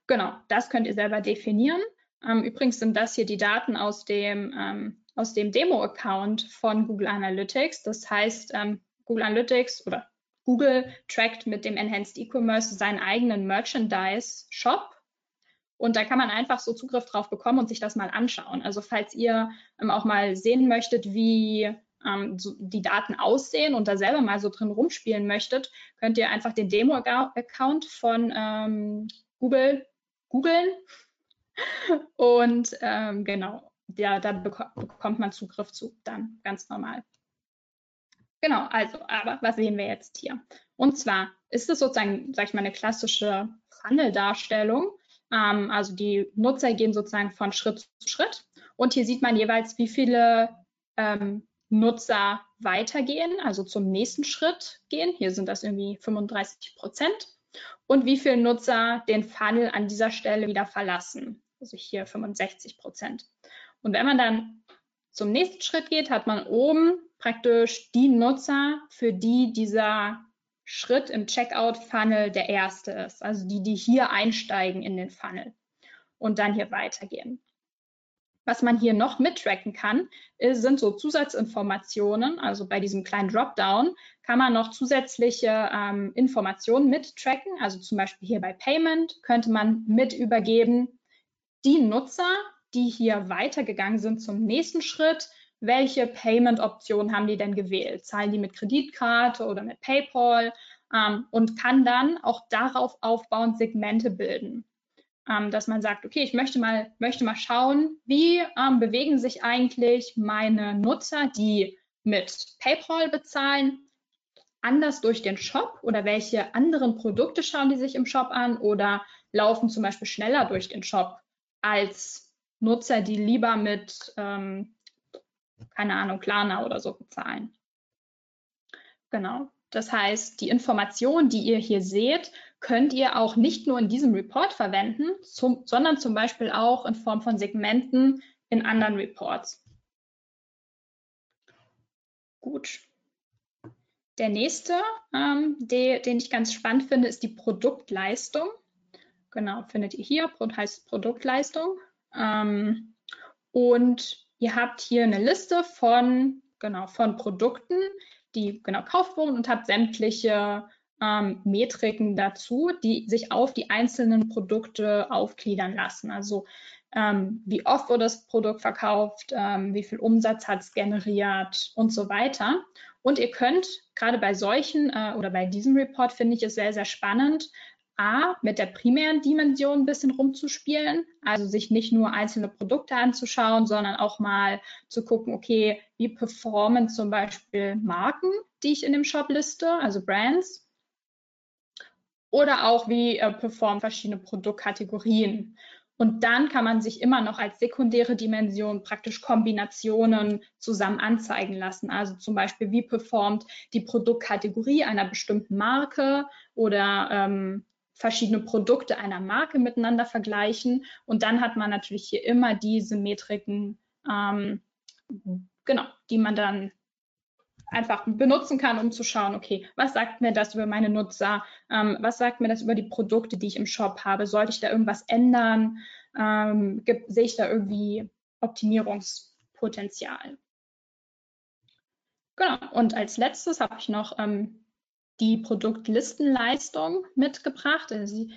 Genau, das könnt ihr selber definieren. Ähm, übrigens sind das hier die Daten aus dem, ähm, aus dem Demo-Account von Google Analytics. Das heißt, ähm, Google Analytics oder Google trackt mit dem Enhanced E-Commerce seinen eigenen Merchandise-Shop. Und da kann man einfach so Zugriff drauf bekommen und sich das mal anschauen. Also falls ihr ähm, auch mal sehen möchtet, wie ähm, so die Daten aussehen und da selber mal so drin rumspielen möchtet, könnt ihr einfach den Demo-Account von ähm, Google googeln. Und ähm, genau, ja, da bekommt man Zugriff zu, dann ganz normal. Genau, also, aber was sehen wir jetzt hier? Und zwar ist es sozusagen, sag ich mal, eine klassische Funnel-Darstellung. Ähm, also die Nutzer gehen sozusagen von Schritt zu Schritt. Und hier sieht man jeweils, wie viele ähm, Nutzer weitergehen, also zum nächsten Schritt gehen. Hier sind das irgendwie 35 Prozent. Und wie viele Nutzer den Funnel an dieser Stelle wieder verlassen. Also hier 65 Prozent. Und wenn man dann zum nächsten Schritt geht, hat man oben praktisch die Nutzer, für die dieser Schritt im Checkout-Funnel der erste ist. Also die, die hier einsteigen in den Funnel und dann hier weitergehen. Was man hier noch mittracken kann, sind so Zusatzinformationen. Also bei diesem kleinen Dropdown kann man noch zusätzliche ähm, Informationen mittracken. Also zum Beispiel hier bei Payment könnte man mit übergeben, die Nutzer, die hier weitergegangen sind zum nächsten Schritt, welche Payment-Optionen haben die denn gewählt? Zahlen die mit Kreditkarte oder mit PayPal? Ähm, und kann dann auch darauf aufbauend Segmente bilden. Ähm, dass man sagt, okay, ich möchte mal, möchte mal schauen, wie ähm, bewegen sich eigentlich meine Nutzer, die mit PayPal bezahlen, anders durch den Shop oder welche anderen Produkte schauen die sich im Shop an oder laufen zum Beispiel schneller durch den Shop als Nutzer, die lieber mit ähm, keine Ahnung, Klarna oder so bezahlen. Genau. Das heißt, die Informationen, die ihr hier seht, könnt ihr auch nicht nur in diesem Report verwenden, zum, sondern zum Beispiel auch in Form von Segmenten in anderen Reports. Gut. Der nächste, ähm, der, den ich ganz spannend finde, ist die Produktleistung. Genau, findet ihr hier, heißt Produktleistung. Ähm, und Ihr habt hier eine Liste von, genau, von Produkten, die genau kauft wurden und habt sämtliche ähm, Metriken dazu, die sich auf die einzelnen Produkte aufgliedern lassen. Also ähm, wie oft wurde das Produkt verkauft, ähm, wie viel Umsatz hat es generiert und so weiter. Und ihr könnt gerade bei solchen äh, oder bei diesem Report finde ich es sehr, sehr spannend, A, mit der primären Dimension ein bisschen rumzuspielen, also sich nicht nur einzelne Produkte anzuschauen, sondern auch mal zu gucken, okay, wie performen zum Beispiel Marken, die ich in dem Shop liste, also Brands, oder auch wie äh, performen verschiedene Produktkategorien. Und dann kann man sich immer noch als sekundäre Dimension praktisch Kombinationen zusammen anzeigen lassen. Also zum Beispiel, wie performt die Produktkategorie einer bestimmten Marke oder ähm, verschiedene Produkte einer Marke miteinander vergleichen. Und dann hat man natürlich hier immer diese Metriken, ähm, genau, die man dann einfach benutzen kann, um zu schauen, okay, was sagt mir das über meine Nutzer? Ähm, was sagt mir das über die Produkte, die ich im Shop habe? Sollte ich da irgendwas ändern? Ähm, gibt, sehe ich da irgendwie Optimierungspotenzial? Genau. Und als letztes habe ich noch ähm, die Produktlistenleistung mitgebracht. Also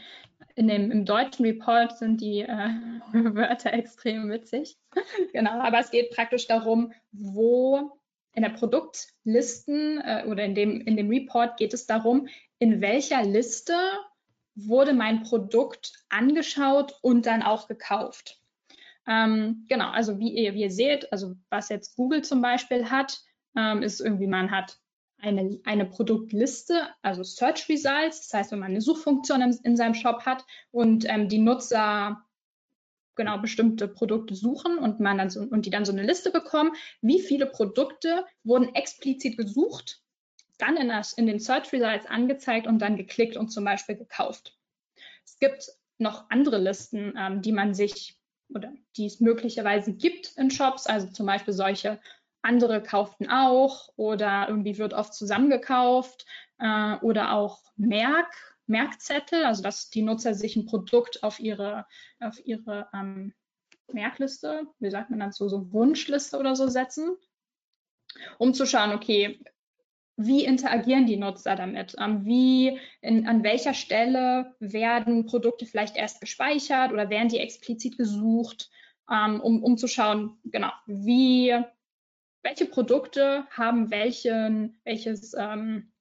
in dem, Im deutschen Report sind die äh, Wörter extrem witzig. genau, aber es geht praktisch darum, wo in der Produktlisten äh, oder in dem, in dem Report geht es darum, in welcher Liste wurde mein Produkt angeschaut und dann auch gekauft. Ähm, genau, also wie ihr, wie ihr seht, also was jetzt Google zum Beispiel hat, ähm, ist irgendwie, man hat eine, eine Produktliste, also Search Results, das heißt, wenn man eine Suchfunktion in, in seinem Shop hat und ähm, die Nutzer genau bestimmte Produkte suchen und man dann so, und die dann so eine Liste bekommen, wie viele Produkte wurden explizit gesucht, dann in, das, in den Search Results angezeigt und dann geklickt und zum Beispiel gekauft. Es gibt noch andere Listen, ähm, die man sich oder die es möglicherweise gibt in Shops, also zum Beispiel solche andere kauften auch oder irgendwie wird oft zusammengekauft äh, oder auch Merk, Merkzettel, also dass die Nutzer sich ein Produkt auf ihre, auf ihre ähm, Merkliste, wie sagt man dazu, so Wunschliste oder so setzen, um zu schauen, okay, wie interagieren die Nutzer damit? Ähm, wie, in, an welcher Stelle werden Produkte vielleicht erst gespeichert oder werden die explizit gesucht, ähm, um, um zu schauen, genau, wie, welche Produkte haben welchen, welches, ähm,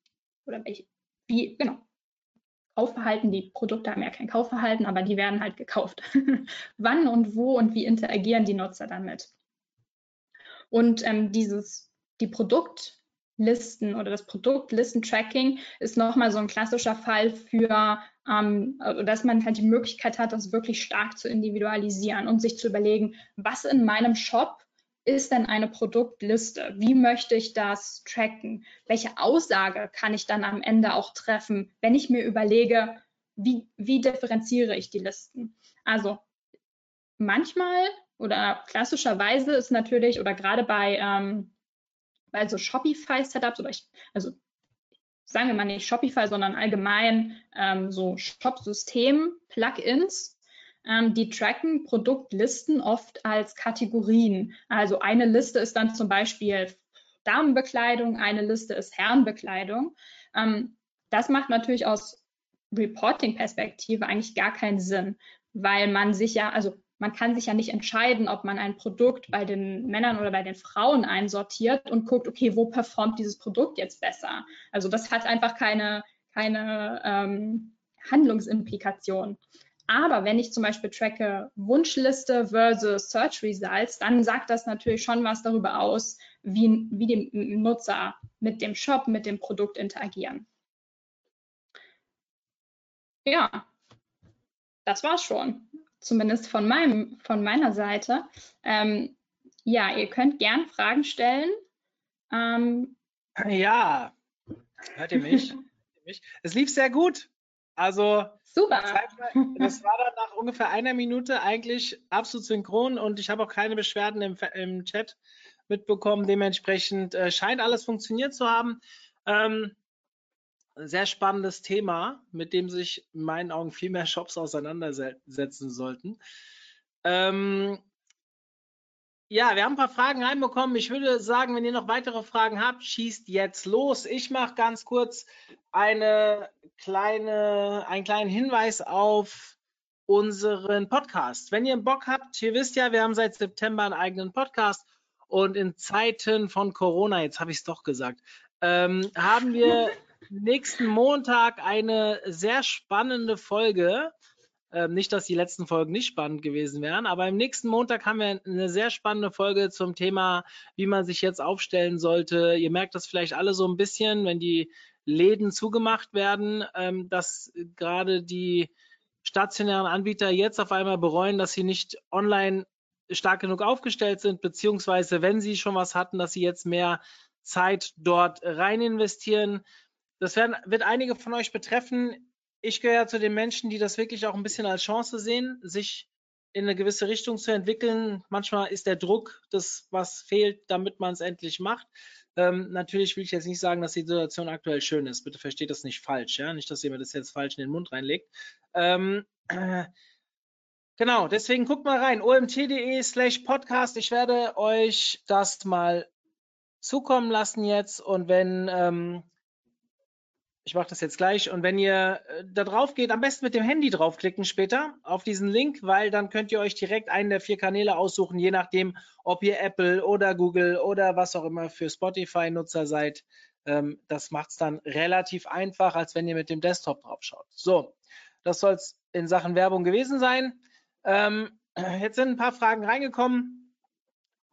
oder welche, wie, genau, Kaufverhalten, die Produkte haben ja kein Kaufverhalten, aber die werden halt gekauft. Wann und wo und wie interagieren die Nutzer damit? Und ähm, dieses, die Produktlisten oder das Produktlisten-Tracking ist nochmal so ein klassischer Fall für, ähm, dass man halt die Möglichkeit hat, das wirklich stark zu individualisieren und sich zu überlegen, was in meinem Shop ist denn eine Produktliste? Wie möchte ich das tracken? Welche Aussage kann ich dann am Ende auch treffen, wenn ich mir überlege, wie, wie differenziere ich die Listen? Also manchmal oder klassischerweise ist natürlich oder gerade bei, ähm, bei so Shopify-Setups oder ich, also sagen wir mal nicht Shopify, sondern allgemein ähm, so Shop-System-Plugins die tracken Produktlisten oft als Kategorien. Also eine Liste ist dann zum Beispiel Damenbekleidung, eine Liste ist Herrenbekleidung. Ähm, das macht natürlich aus Reporting-Perspektive eigentlich gar keinen Sinn, weil man sich ja, also man kann sich ja nicht entscheiden, ob man ein Produkt bei den Männern oder bei den Frauen einsortiert und guckt, okay, wo performt dieses Produkt jetzt besser? Also das hat einfach keine, keine ähm, Handlungsimplikation. Aber wenn ich zum Beispiel tracke Wunschliste versus Search Results, dann sagt das natürlich schon was darüber aus, wie, wie die Nutzer mit dem Shop, mit dem Produkt interagieren. Ja, das war's schon. Zumindest von, meinem, von meiner Seite. Ähm, ja, ihr könnt gern Fragen stellen. Ähm, ja, hört ihr mich? es lief sehr gut. Also Super. Das war dann nach ungefähr einer Minute eigentlich absolut synchron und ich habe auch keine Beschwerden im, im Chat mitbekommen. Dementsprechend äh, scheint alles funktioniert zu haben. Ähm, sehr spannendes Thema, mit dem sich in meinen Augen viel mehr Shops auseinandersetzen sollten. Ähm, ja, wir haben ein paar Fragen reinbekommen. Ich würde sagen, wenn ihr noch weitere Fragen habt, schießt jetzt los. Ich mache ganz kurz eine kleine, einen kleinen Hinweis auf unseren Podcast. Wenn ihr Bock habt, ihr wisst ja, wir haben seit September einen eigenen Podcast und in Zeiten von Corona, jetzt habe ich es doch gesagt, ähm, haben wir nächsten Montag eine sehr spannende Folge ähm, nicht, dass die letzten Folgen nicht spannend gewesen wären, aber im nächsten Montag haben wir eine sehr spannende Folge zum Thema, wie man sich jetzt aufstellen sollte. Ihr merkt das vielleicht alle so ein bisschen, wenn die Läden zugemacht werden, ähm, dass gerade die stationären Anbieter jetzt auf einmal bereuen, dass sie nicht online stark genug aufgestellt sind, beziehungsweise wenn sie schon was hatten, dass sie jetzt mehr Zeit dort rein investieren. Das werden, wird einige von euch betreffen ich gehöre zu den Menschen, die das wirklich auch ein bisschen als Chance sehen, sich in eine gewisse Richtung zu entwickeln. Manchmal ist der Druck das, was fehlt, damit man es endlich macht. Ähm, natürlich will ich jetzt nicht sagen, dass die Situation aktuell schön ist. Bitte versteht das nicht falsch, ja. Nicht, dass ihr mir das jetzt falsch in den Mund reinlegt. Ähm, äh, genau, deswegen guckt mal rein. omt.de slash podcast. Ich werde euch das mal zukommen lassen jetzt. Und wenn ähm, ich mache das jetzt gleich. Und wenn ihr äh, da drauf geht, am besten mit dem Handy draufklicken später auf diesen Link, weil dann könnt ihr euch direkt einen der vier Kanäle aussuchen, je nachdem, ob ihr Apple oder Google oder was auch immer für Spotify-Nutzer seid. Ähm, das macht es dann relativ einfach, als wenn ihr mit dem Desktop drauf schaut. So, das soll es in Sachen Werbung gewesen sein. Ähm, jetzt sind ein paar Fragen reingekommen.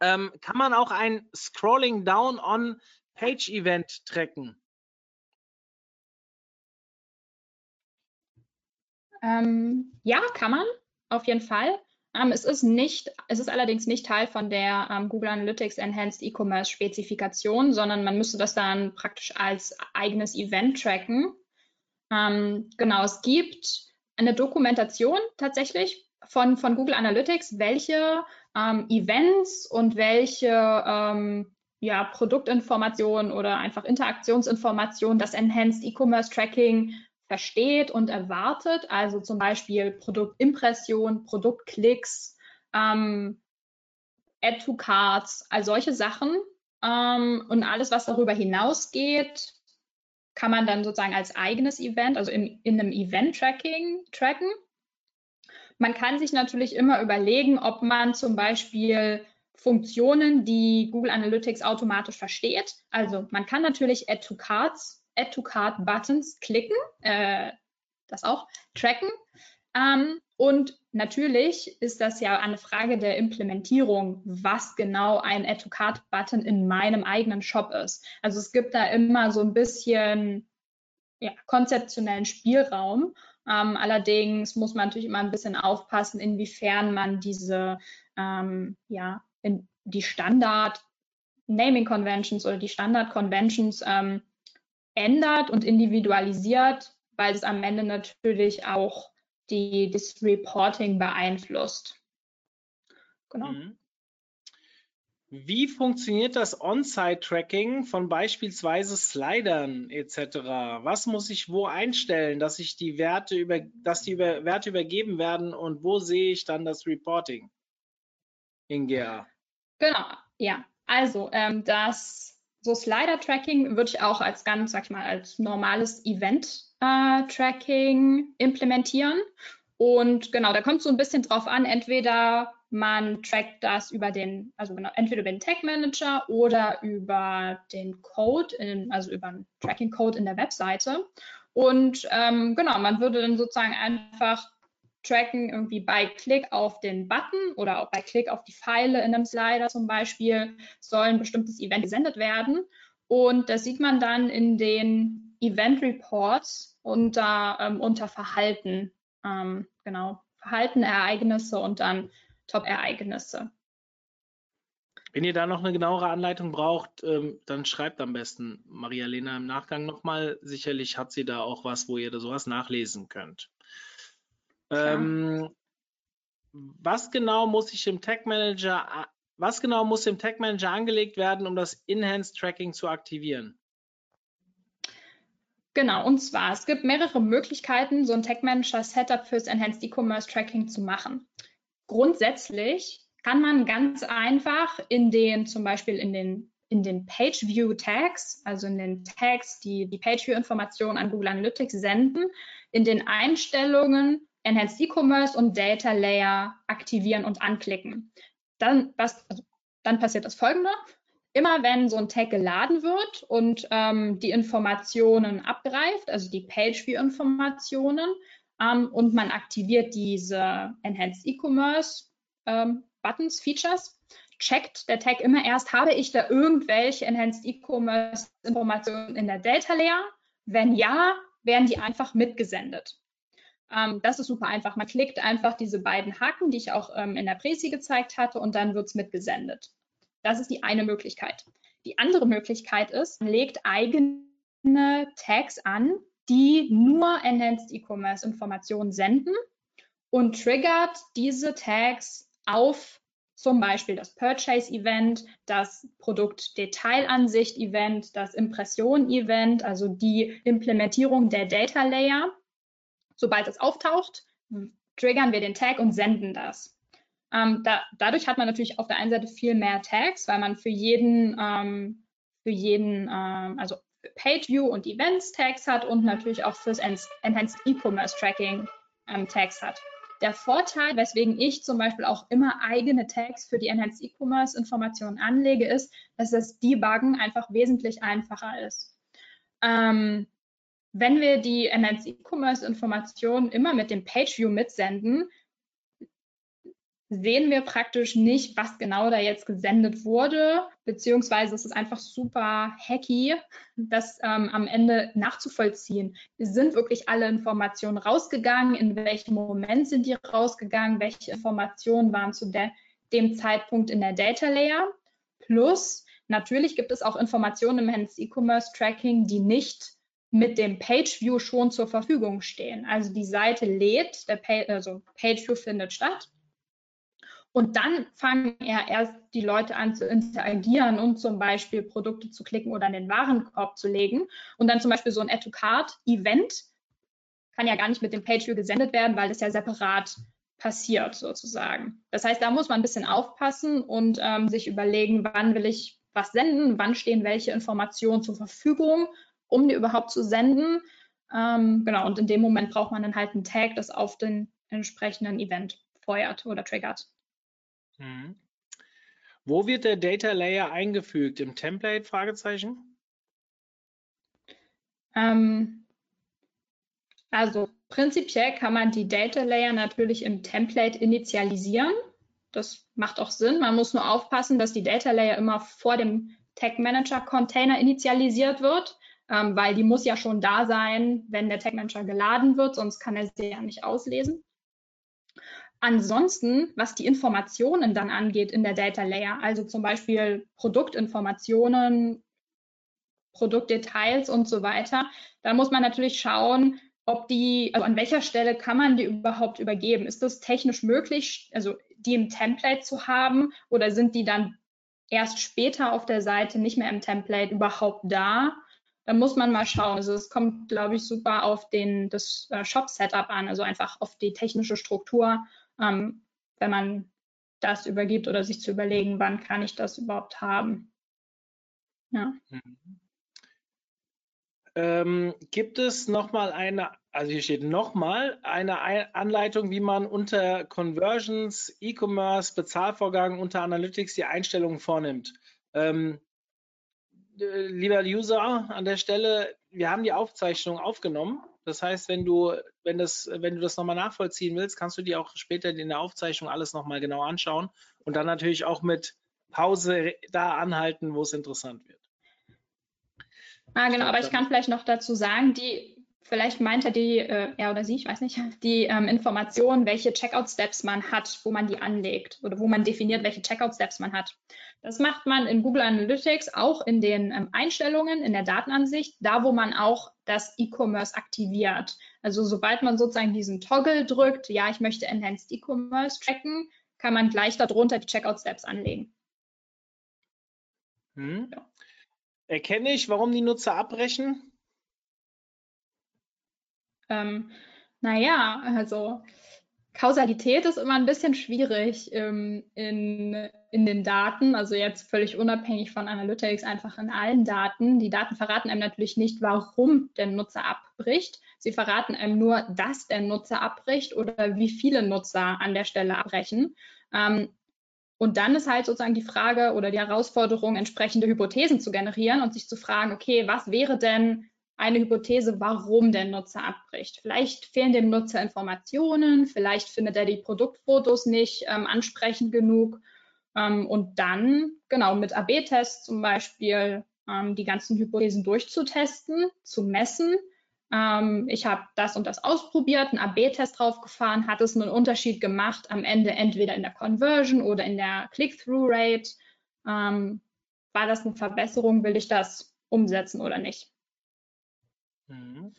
Ähm, kann man auch ein Scrolling Down on Page Event tracken? Ähm, ja, kann man, auf jeden Fall. Ähm, es ist nicht, es ist allerdings nicht Teil von der ähm, Google Analytics Enhanced E-Commerce Spezifikation, sondern man müsste das dann praktisch als eigenes Event tracken. Ähm, genau, es gibt eine Dokumentation tatsächlich von, von Google Analytics, welche ähm, Events und welche ähm, ja, Produktinformationen oder einfach Interaktionsinformationen das Enhanced E-Commerce Tracking versteht und erwartet, also zum Beispiel Produktimpression, Produktklicks, ähm, Add to Cards, all solche Sachen. Ähm, und alles, was darüber hinausgeht, kann man dann sozusagen als eigenes Event, also in, in einem Event-Tracking tracken. Man kann sich natürlich immer überlegen, ob man zum Beispiel Funktionen, die Google Analytics automatisch versteht. Also man kann natürlich Add to Cards, Add to Card Buttons klicken, äh, das auch tracken. Ähm, und natürlich ist das ja eine Frage der Implementierung, was genau ein Add to Card Button in meinem eigenen Shop ist. Also es gibt da immer so ein bisschen ja, konzeptionellen Spielraum. Ähm, allerdings muss man natürlich immer ein bisschen aufpassen, inwiefern man diese ähm, ja, in die Standard Naming Conventions oder die Standard Conventions ähm, ändert und individualisiert, weil es am Ende natürlich auch die, das Reporting beeinflusst. Genau. Mhm. Wie funktioniert das On-Site-Tracking von beispielsweise Slidern etc.? Was muss ich wo einstellen, dass ich die Werte über, dass die über, Werte übergeben werden und wo sehe ich dann das Reporting in GA? Genau, ja. Also ähm, das so Slider-Tracking würde ich auch als ganz, sag ich mal, als normales Event-Tracking äh, implementieren. Und genau, da kommt so ein bisschen drauf an, entweder man trackt das über den, also genau, entweder über den Tag Manager oder über den Code, in, also über einen Tracking Code in der Webseite. Und ähm, genau, man würde dann sozusagen einfach tracken, irgendwie bei Klick auf den Button oder auch bei Klick auf die Pfeile in einem Slider zum Beispiel, soll ein bestimmtes Event gesendet werden. Und das sieht man dann in den Event Reports unter, ähm, unter Verhalten. Ähm, genau, Verhalten, Ereignisse und dann Top-Ereignisse. Wenn ihr da noch eine genauere Anleitung braucht, ähm, dann schreibt am besten Maria-Lena im Nachgang nochmal. Sicherlich hat sie da auch was, wo ihr da sowas nachlesen könnt. Ähm, was genau muss ich im Tag Manager, was genau muss im Tag Manager angelegt werden, um das Enhanced Tracking zu aktivieren? Genau, und zwar, es gibt mehrere Möglichkeiten, so ein Tag Manager Setup fürs Enhanced E-Commerce Tracking zu machen. Grundsätzlich kann man ganz einfach in den, zum Beispiel in den, in den Page View Tags, also in den Tags, die die Page View Informationen an Google Analytics senden, in den Einstellungen Enhanced E-Commerce und Data Layer aktivieren und anklicken. Dann, was, also, dann passiert das folgende. Immer wenn so ein Tag geladen wird und ähm, die Informationen abgreift, also die Page-View-Informationen, ähm, und man aktiviert diese Enhanced E-Commerce ähm, Buttons, Features, checkt der Tag immer erst, habe ich da irgendwelche Enhanced E-Commerce Informationen in der Data Layer? Wenn ja, werden die einfach mitgesendet. Ähm, das ist super einfach. Man klickt einfach diese beiden Haken, die ich auch ähm, in der Präsi gezeigt hatte, und dann wird es mitgesendet. Das ist die eine Möglichkeit. Die andere Möglichkeit ist, man legt eigene Tags an, die nur Enhanced E-Commerce Informationen senden und triggert diese Tags auf zum Beispiel das Purchase Event, das Produktdetailansicht Event, das Impression Event, also die Implementierung der Data Layer sobald es auftaucht, triggern wir den Tag und senden das. Ähm, da, dadurch hat man natürlich auf der einen Seite viel mehr Tags, weil man für jeden, ähm, für jeden, ähm, also Page View und Events Tags hat und natürlich auch fürs Enhanced E-Commerce Tracking ähm, Tags hat. Der Vorteil, weswegen ich zum Beispiel auch immer eigene Tags für die Enhanced E-Commerce Informationen anlege, ist, dass das Debuggen einfach wesentlich einfacher ist. Ähm, wenn wir die Enhanced E-Commerce Informationen immer mit dem Page View mitsenden, sehen wir praktisch nicht, was genau da jetzt gesendet wurde, beziehungsweise es ist einfach super hacky, das ähm, am Ende nachzuvollziehen. Sind wirklich alle Informationen rausgegangen? In welchem Moment sind die rausgegangen? Welche Informationen waren zu der, dem Zeitpunkt in der Data Layer? Plus, natürlich gibt es auch Informationen im Enhanced E-Commerce Tracking, die nicht mit dem Page View schon zur Verfügung stehen. Also die Seite lädt, der Page, also Page View findet statt. Und dann fangen ja erst die Leute an zu interagieren und zum Beispiel Produkte zu klicken oder in den Warenkorb zu legen. Und dann zum Beispiel so ein Add-to-Card-Event kann ja gar nicht mit dem Page View gesendet werden, weil es ja separat passiert sozusagen. Das heißt, da muss man ein bisschen aufpassen und ähm, sich überlegen, wann will ich was senden, wann stehen welche Informationen zur Verfügung, um die überhaupt zu senden. Ähm, genau, und in dem Moment braucht man dann halt einen Tag, das auf den entsprechenden Event feuert oder triggert. Mhm. Wo wird der Data Layer eingefügt? Im Template? Fragezeichen? Ähm, also prinzipiell kann man die Data Layer natürlich im Template initialisieren. Das macht auch Sinn. Man muss nur aufpassen, dass die Data Layer immer vor dem Tag Manager Container initialisiert wird, ähm, weil die muss ja schon da sein, wenn der Tag Manager geladen wird, sonst kann er sie ja nicht auslesen. Ansonsten, was die Informationen dann angeht in der Data Layer, also zum Beispiel Produktinformationen, Produktdetails und so weiter, da muss man natürlich schauen, ob die, also an welcher Stelle kann man die überhaupt übergeben? Ist das technisch möglich, also die im Template zu haben oder sind die dann erst später auf der Seite nicht mehr im Template überhaupt da? Da muss man mal schauen. Also es kommt, glaube ich, super auf den, das äh, Shop-Setup an, also einfach auf die technische Struktur, ähm, wenn man das übergibt oder sich zu überlegen, wann kann ich das überhaupt haben. Ja. Mhm. Ähm, gibt es nochmal eine also hier steht nochmal eine Anleitung, wie man unter Conversions, E-Commerce, Bezahlvorgang unter Analytics die Einstellungen vornimmt. Ähm, äh, lieber User, an der Stelle, wir haben die Aufzeichnung aufgenommen. Das heißt, wenn du, wenn das, wenn du das nochmal nachvollziehen willst, kannst du dir auch später in der Aufzeichnung alles nochmal genau anschauen und dann natürlich auch mit Pause da anhalten, wo es interessant wird. Ah, genau, aber ich kann vielleicht noch dazu sagen, die Vielleicht meint er die, äh, er oder sie, ich weiß nicht, die ähm, Information, welche Checkout-Steps man hat, wo man die anlegt oder wo man definiert, welche Checkout-Steps man hat. Das macht man in Google Analytics auch in den ähm, Einstellungen, in der Datenansicht, da wo man auch das E-Commerce aktiviert. Also sobald man sozusagen diesen Toggle drückt, ja, ich möchte Enhanced E-Commerce tracken, kann man gleich darunter die Checkout-Steps anlegen. Hm. Ja. Erkenne ich, warum die Nutzer abbrechen? Ähm, naja, also Kausalität ist immer ein bisschen schwierig ähm, in, in den Daten, also jetzt völlig unabhängig von Analytics, einfach in allen Daten. Die Daten verraten einem natürlich nicht, warum der Nutzer abbricht. Sie verraten einem nur, dass der Nutzer abbricht oder wie viele Nutzer an der Stelle abbrechen. Ähm, und dann ist halt sozusagen die Frage oder die Herausforderung, entsprechende Hypothesen zu generieren und sich zu fragen, okay, was wäre denn eine Hypothese, warum der Nutzer abbricht. Vielleicht fehlen dem Nutzer Informationen, vielleicht findet er die Produktfotos nicht ähm, ansprechend genug. Ähm, und dann, genau, mit AB-Tests zum Beispiel ähm, die ganzen Hypothesen durchzutesten, zu messen. Ähm, ich habe das und das ausprobiert, einen AB-Test draufgefahren, hat es einen Unterschied gemacht am Ende entweder in der Conversion oder in der Click-Through-Rate. Ähm, war das eine Verbesserung? Will ich das umsetzen oder nicht? Mhm.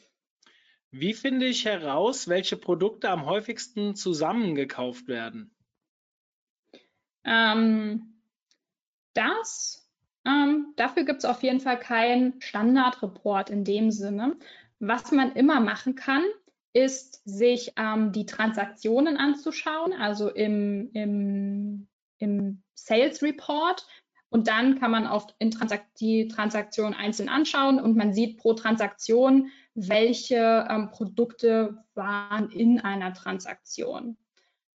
Wie finde ich heraus, welche Produkte am häufigsten zusammengekauft werden? Ähm, das, ähm, dafür gibt es auf jeden Fall keinen Standardreport in dem Sinne. Was man immer machen kann, ist, sich ähm, die Transaktionen anzuschauen, also im, im, im Sales Report und dann kann man auf die Transaktion einzeln anschauen und man sieht pro Transaktion, welche ähm, Produkte waren in einer Transaktion.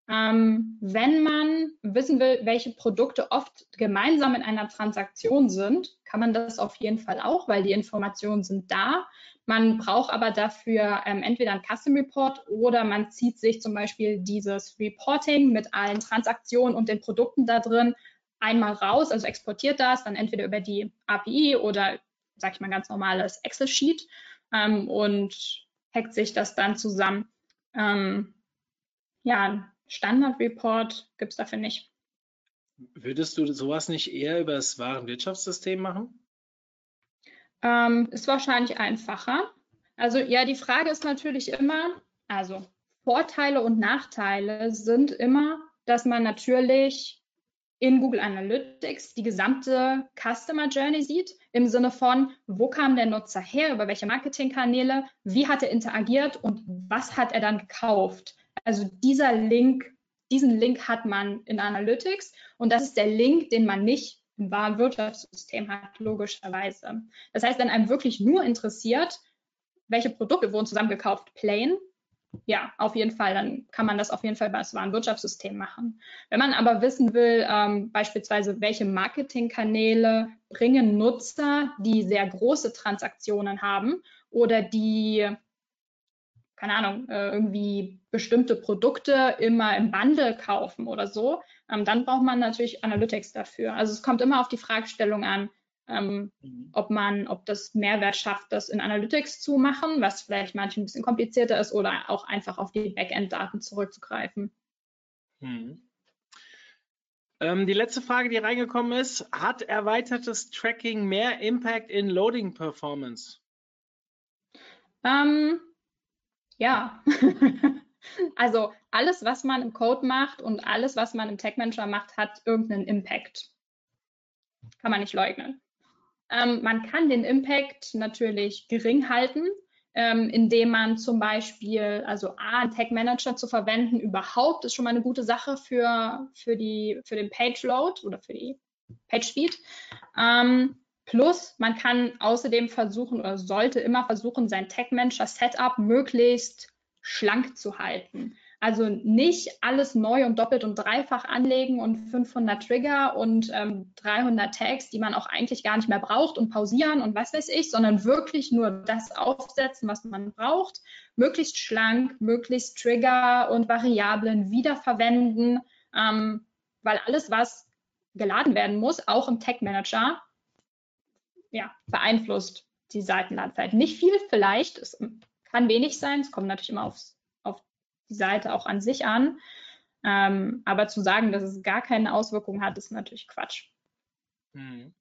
Ähm, wenn man wissen will, welche Produkte oft gemeinsam in einer Transaktion sind, kann man das auf jeden Fall auch, weil die Informationen sind da. Man braucht aber dafür ähm, entweder ein Custom Report oder man zieht sich zum Beispiel dieses Reporting mit allen Transaktionen und den Produkten da drin einmal raus, also exportiert das dann entweder über die API oder, sag ich mal, ganz normales Excel-Sheet ähm, und hackt sich das dann zusammen. Ähm, ja, Standard-Report gibt es dafür nicht. Würdest du sowas nicht eher über das Warenwirtschaftssystem machen? Ähm, ist wahrscheinlich einfacher. Also ja, die Frage ist natürlich immer, also Vorteile und Nachteile sind immer, dass man natürlich in Google Analytics die gesamte Customer Journey sieht, im Sinne von, wo kam der Nutzer her, über welche Marketingkanäle, wie hat er interagiert und was hat er dann gekauft. Also dieser Link diesen Link hat man in Analytics und das ist der Link, den man nicht im Warenwirtschaftssystem hat, logischerweise. Das heißt, wenn einem wirklich nur interessiert, welche Produkte wurden zusammengekauft, plain, ja, auf jeden Fall, dann kann man das auf jeden Fall bei das Warenwirtschaftssystem machen. Wenn man aber wissen will, ähm, beispielsweise, welche Marketingkanäle bringen Nutzer, die sehr große Transaktionen haben oder die, keine Ahnung, äh, irgendwie bestimmte Produkte immer im Bundle kaufen oder so, ähm, dann braucht man natürlich Analytics dafür. Also es kommt immer auf die Fragestellung an, ähm, mhm. ob man, ob das Mehrwert schafft, das in Analytics zu machen, was vielleicht manchmal ein bisschen komplizierter ist, oder auch einfach auf die Backend-Daten zurückzugreifen. Mhm. Ähm, die letzte Frage, die reingekommen ist, hat erweitertes Tracking mehr Impact in Loading Performance? Ähm, ja. also alles, was man im Code macht und alles, was man im Tech Manager macht, hat irgendeinen Impact. Kann man nicht leugnen. Ähm, man kann den Impact natürlich gering halten, ähm, indem man zum Beispiel, also A, einen Tag Manager zu verwenden, überhaupt ist schon mal eine gute Sache für, für, die, für den Page Load oder für die Page Speed. Ähm, plus, man kann außerdem versuchen oder sollte immer versuchen, sein Tag Manager Setup möglichst schlank zu halten. Also nicht alles neu und doppelt und dreifach anlegen und 500 Trigger und ähm, 300 Tags, die man auch eigentlich gar nicht mehr braucht und pausieren und was weiß ich, sondern wirklich nur das aufsetzen, was man braucht. Möglichst schlank, möglichst Trigger und Variablen wiederverwenden, ähm, weil alles, was geladen werden muss, auch im Tag Manager, ja, beeinflusst die Seitenladezeit. Nicht viel vielleicht, es kann wenig sein, es kommt natürlich immer aufs die Seite auch an sich an. Ähm, aber zu sagen, dass es gar keine Auswirkungen hat, ist natürlich Quatsch. Hm.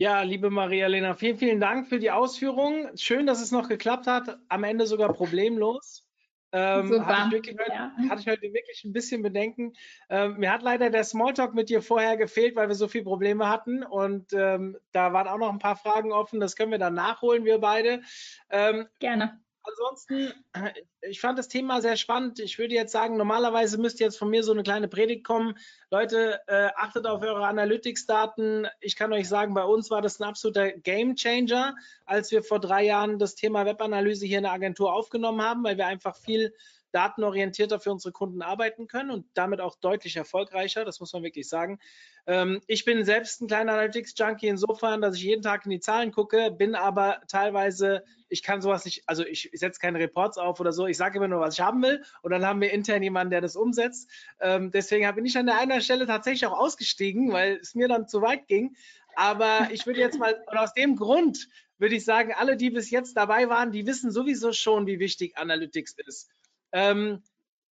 Ja, liebe Maria-Lena, vielen, vielen Dank für die Ausführungen. Schön, dass es noch geklappt hat, am Ende sogar problemlos. Ähm, Super. Hatte ich, wirklich, ja. hatte, ich heute wirklich ein bisschen Bedenken. Ähm, mir hat leider der Smalltalk mit dir vorher gefehlt, weil wir so viele Probleme hatten und ähm, da waren auch noch ein paar Fragen offen. Das können wir dann nachholen, wir beide. Ähm, Gerne ansonsten, äh, ich fand das Thema sehr spannend. Ich würde jetzt sagen, normalerweise müsste jetzt von mir so eine kleine Predigt kommen. Leute, äh, achtet auf eure Analytics-Daten. Ich kann euch sagen, bei uns war das ein absoluter Game Changer, als wir vor drei Jahren das Thema Webanalyse hier in der Agentur aufgenommen haben, weil wir einfach viel datenorientierter für unsere Kunden arbeiten können und damit auch deutlich erfolgreicher. Das muss man wirklich sagen. Ähm, ich bin selbst ein kleiner Analytics-Junkie insofern, dass ich jeden Tag in die Zahlen gucke, bin aber teilweise, ich kann sowas nicht, also ich, setze keine Reports auf oder so, ich sage immer nur, was ich haben will und dann haben wir intern jemanden, der das umsetzt. Ähm, deswegen bin ich an der einen Stelle tatsächlich auch ausgestiegen, weil es mir dann zu weit ging. Aber ich würde jetzt mal, aus dem Grund würde ich sagen, alle, die bis jetzt dabei waren, die wissen sowieso schon, wie wichtig Analytics ist. Ähm,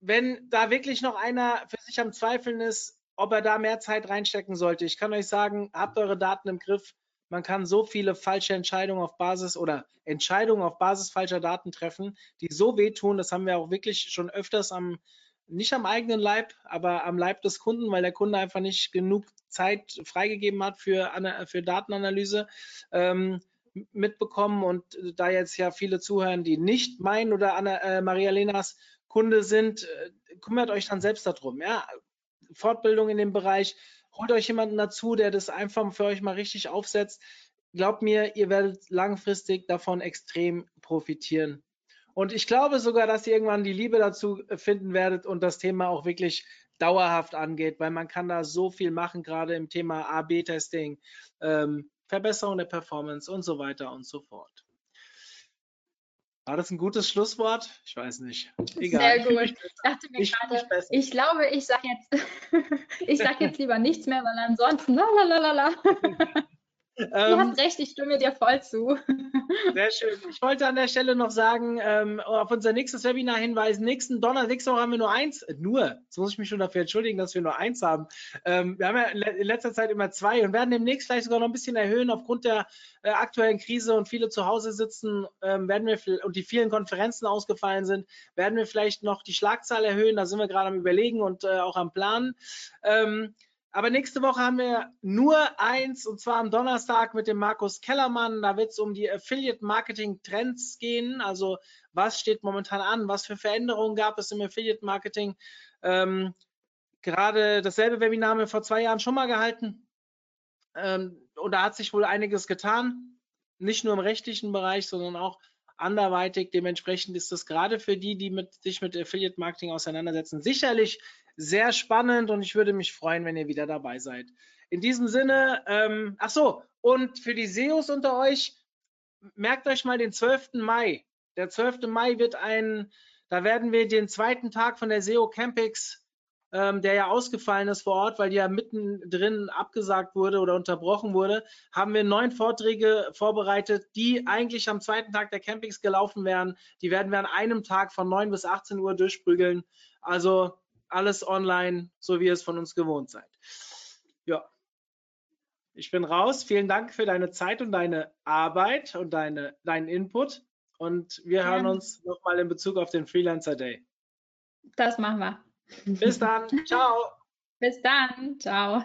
wenn da wirklich noch einer für sich am Zweifeln ist, ob er da mehr Zeit reinstecken sollte, ich kann euch sagen, habt eure Daten im Griff. Man kann so viele falsche Entscheidungen auf Basis oder Entscheidungen auf Basis falscher Daten treffen, die so wehtun. Das haben wir auch wirklich schon öfters am, nicht am eigenen Leib, aber am Leib des Kunden, weil der Kunde einfach nicht genug Zeit freigegeben hat für, für Datenanalyse. Ähm, mitbekommen und da jetzt ja viele zuhören, die nicht mein oder Anna, äh, Maria Lenas Kunde sind, äh, kümmert euch dann selbst darum. Ja? Fortbildung in dem Bereich, holt euch jemanden dazu, der das einfach für euch mal richtig aufsetzt. Glaubt mir, ihr werdet langfristig davon extrem profitieren. Und ich glaube sogar, dass ihr irgendwann die Liebe dazu finden werdet und das Thema auch wirklich dauerhaft angeht, weil man kann da so viel machen, gerade im Thema A-B-Testing. Ähm, Verbesserung der Performance und so weiter und so fort. War das ein gutes Schlusswort? Ich weiß nicht. Egal. Sehr gut. Ich dachte mir ich, gerade, ich glaube, ich sage jetzt, ich sage jetzt lieber nichts mehr, weil ansonsten, Du ähm, hast recht, ich stimme dir voll zu. Sehr schön. Ich wollte an der Stelle noch sagen, ähm, auf unser nächstes Webinar hinweisen. Nächsten Donnerstag, nächste Woche haben wir nur eins. Äh, nur, jetzt muss ich mich schon dafür entschuldigen, dass wir nur eins haben. Ähm, wir haben ja in letzter Zeit immer zwei und werden demnächst vielleicht sogar noch ein bisschen erhöhen aufgrund der äh, aktuellen Krise und viele zu Hause sitzen, ähm, werden wir und die vielen Konferenzen ausgefallen sind, werden wir vielleicht noch die Schlagzahl erhöhen. Da sind wir gerade am Überlegen und äh, auch am Planen. Aber nächste Woche haben wir nur eins und zwar am Donnerstag mit dem Markus Kellermann. Da wird es um die Affiliate Marketing Trends gehen. Also was steht momentan an? Was für Veränderungen gab es im Affiliate Marketing? Ähm, gerade dasselbe Webinar haben wir vor zwei Jahren schon mal gehalten. Ähm, und da hat sich wohl einiges getan. Nicht nur im rechtlichen Bereich, sondern auch anderweitig. Dementsprechend ist das gerade für die, die mit, sich mit Affiliate Marketing auseinandersetzen, sicherlich sehr spannend und ich würde mich freuen, wenn ihr wieder dabei seid. In diesem Sinne, ähm, ach so, und für die SEOs unter euch, merkt euch mal den 12. Mai. Der 12. Mai wird ein, da werden wir den zweiten Tag von der SEO Campix, ähm, der ja ausgefallen ist vor Ort, weil die ja mittendrin abgesagt wurde oder unterbrochen wurde, haben wir neun Vorträge vorbereitet, die eigentlich am zweiten Tag der Campings gelaufen wären. Die werden wir an einem Tag von 9 bis 18 Uhr durchprügeln. Also alles online, so wie ihr es von uns gewohnt seid. Ja. Ich bin raus. Vielen Dank für deine Zeit und deine Arbeit und deine, deinen Input. Und wir Ja. hören uns nochmal in Bezug auf den Freelancer Day. Das machen wir. Bis dann. Ciao. Bis dann. Ciao.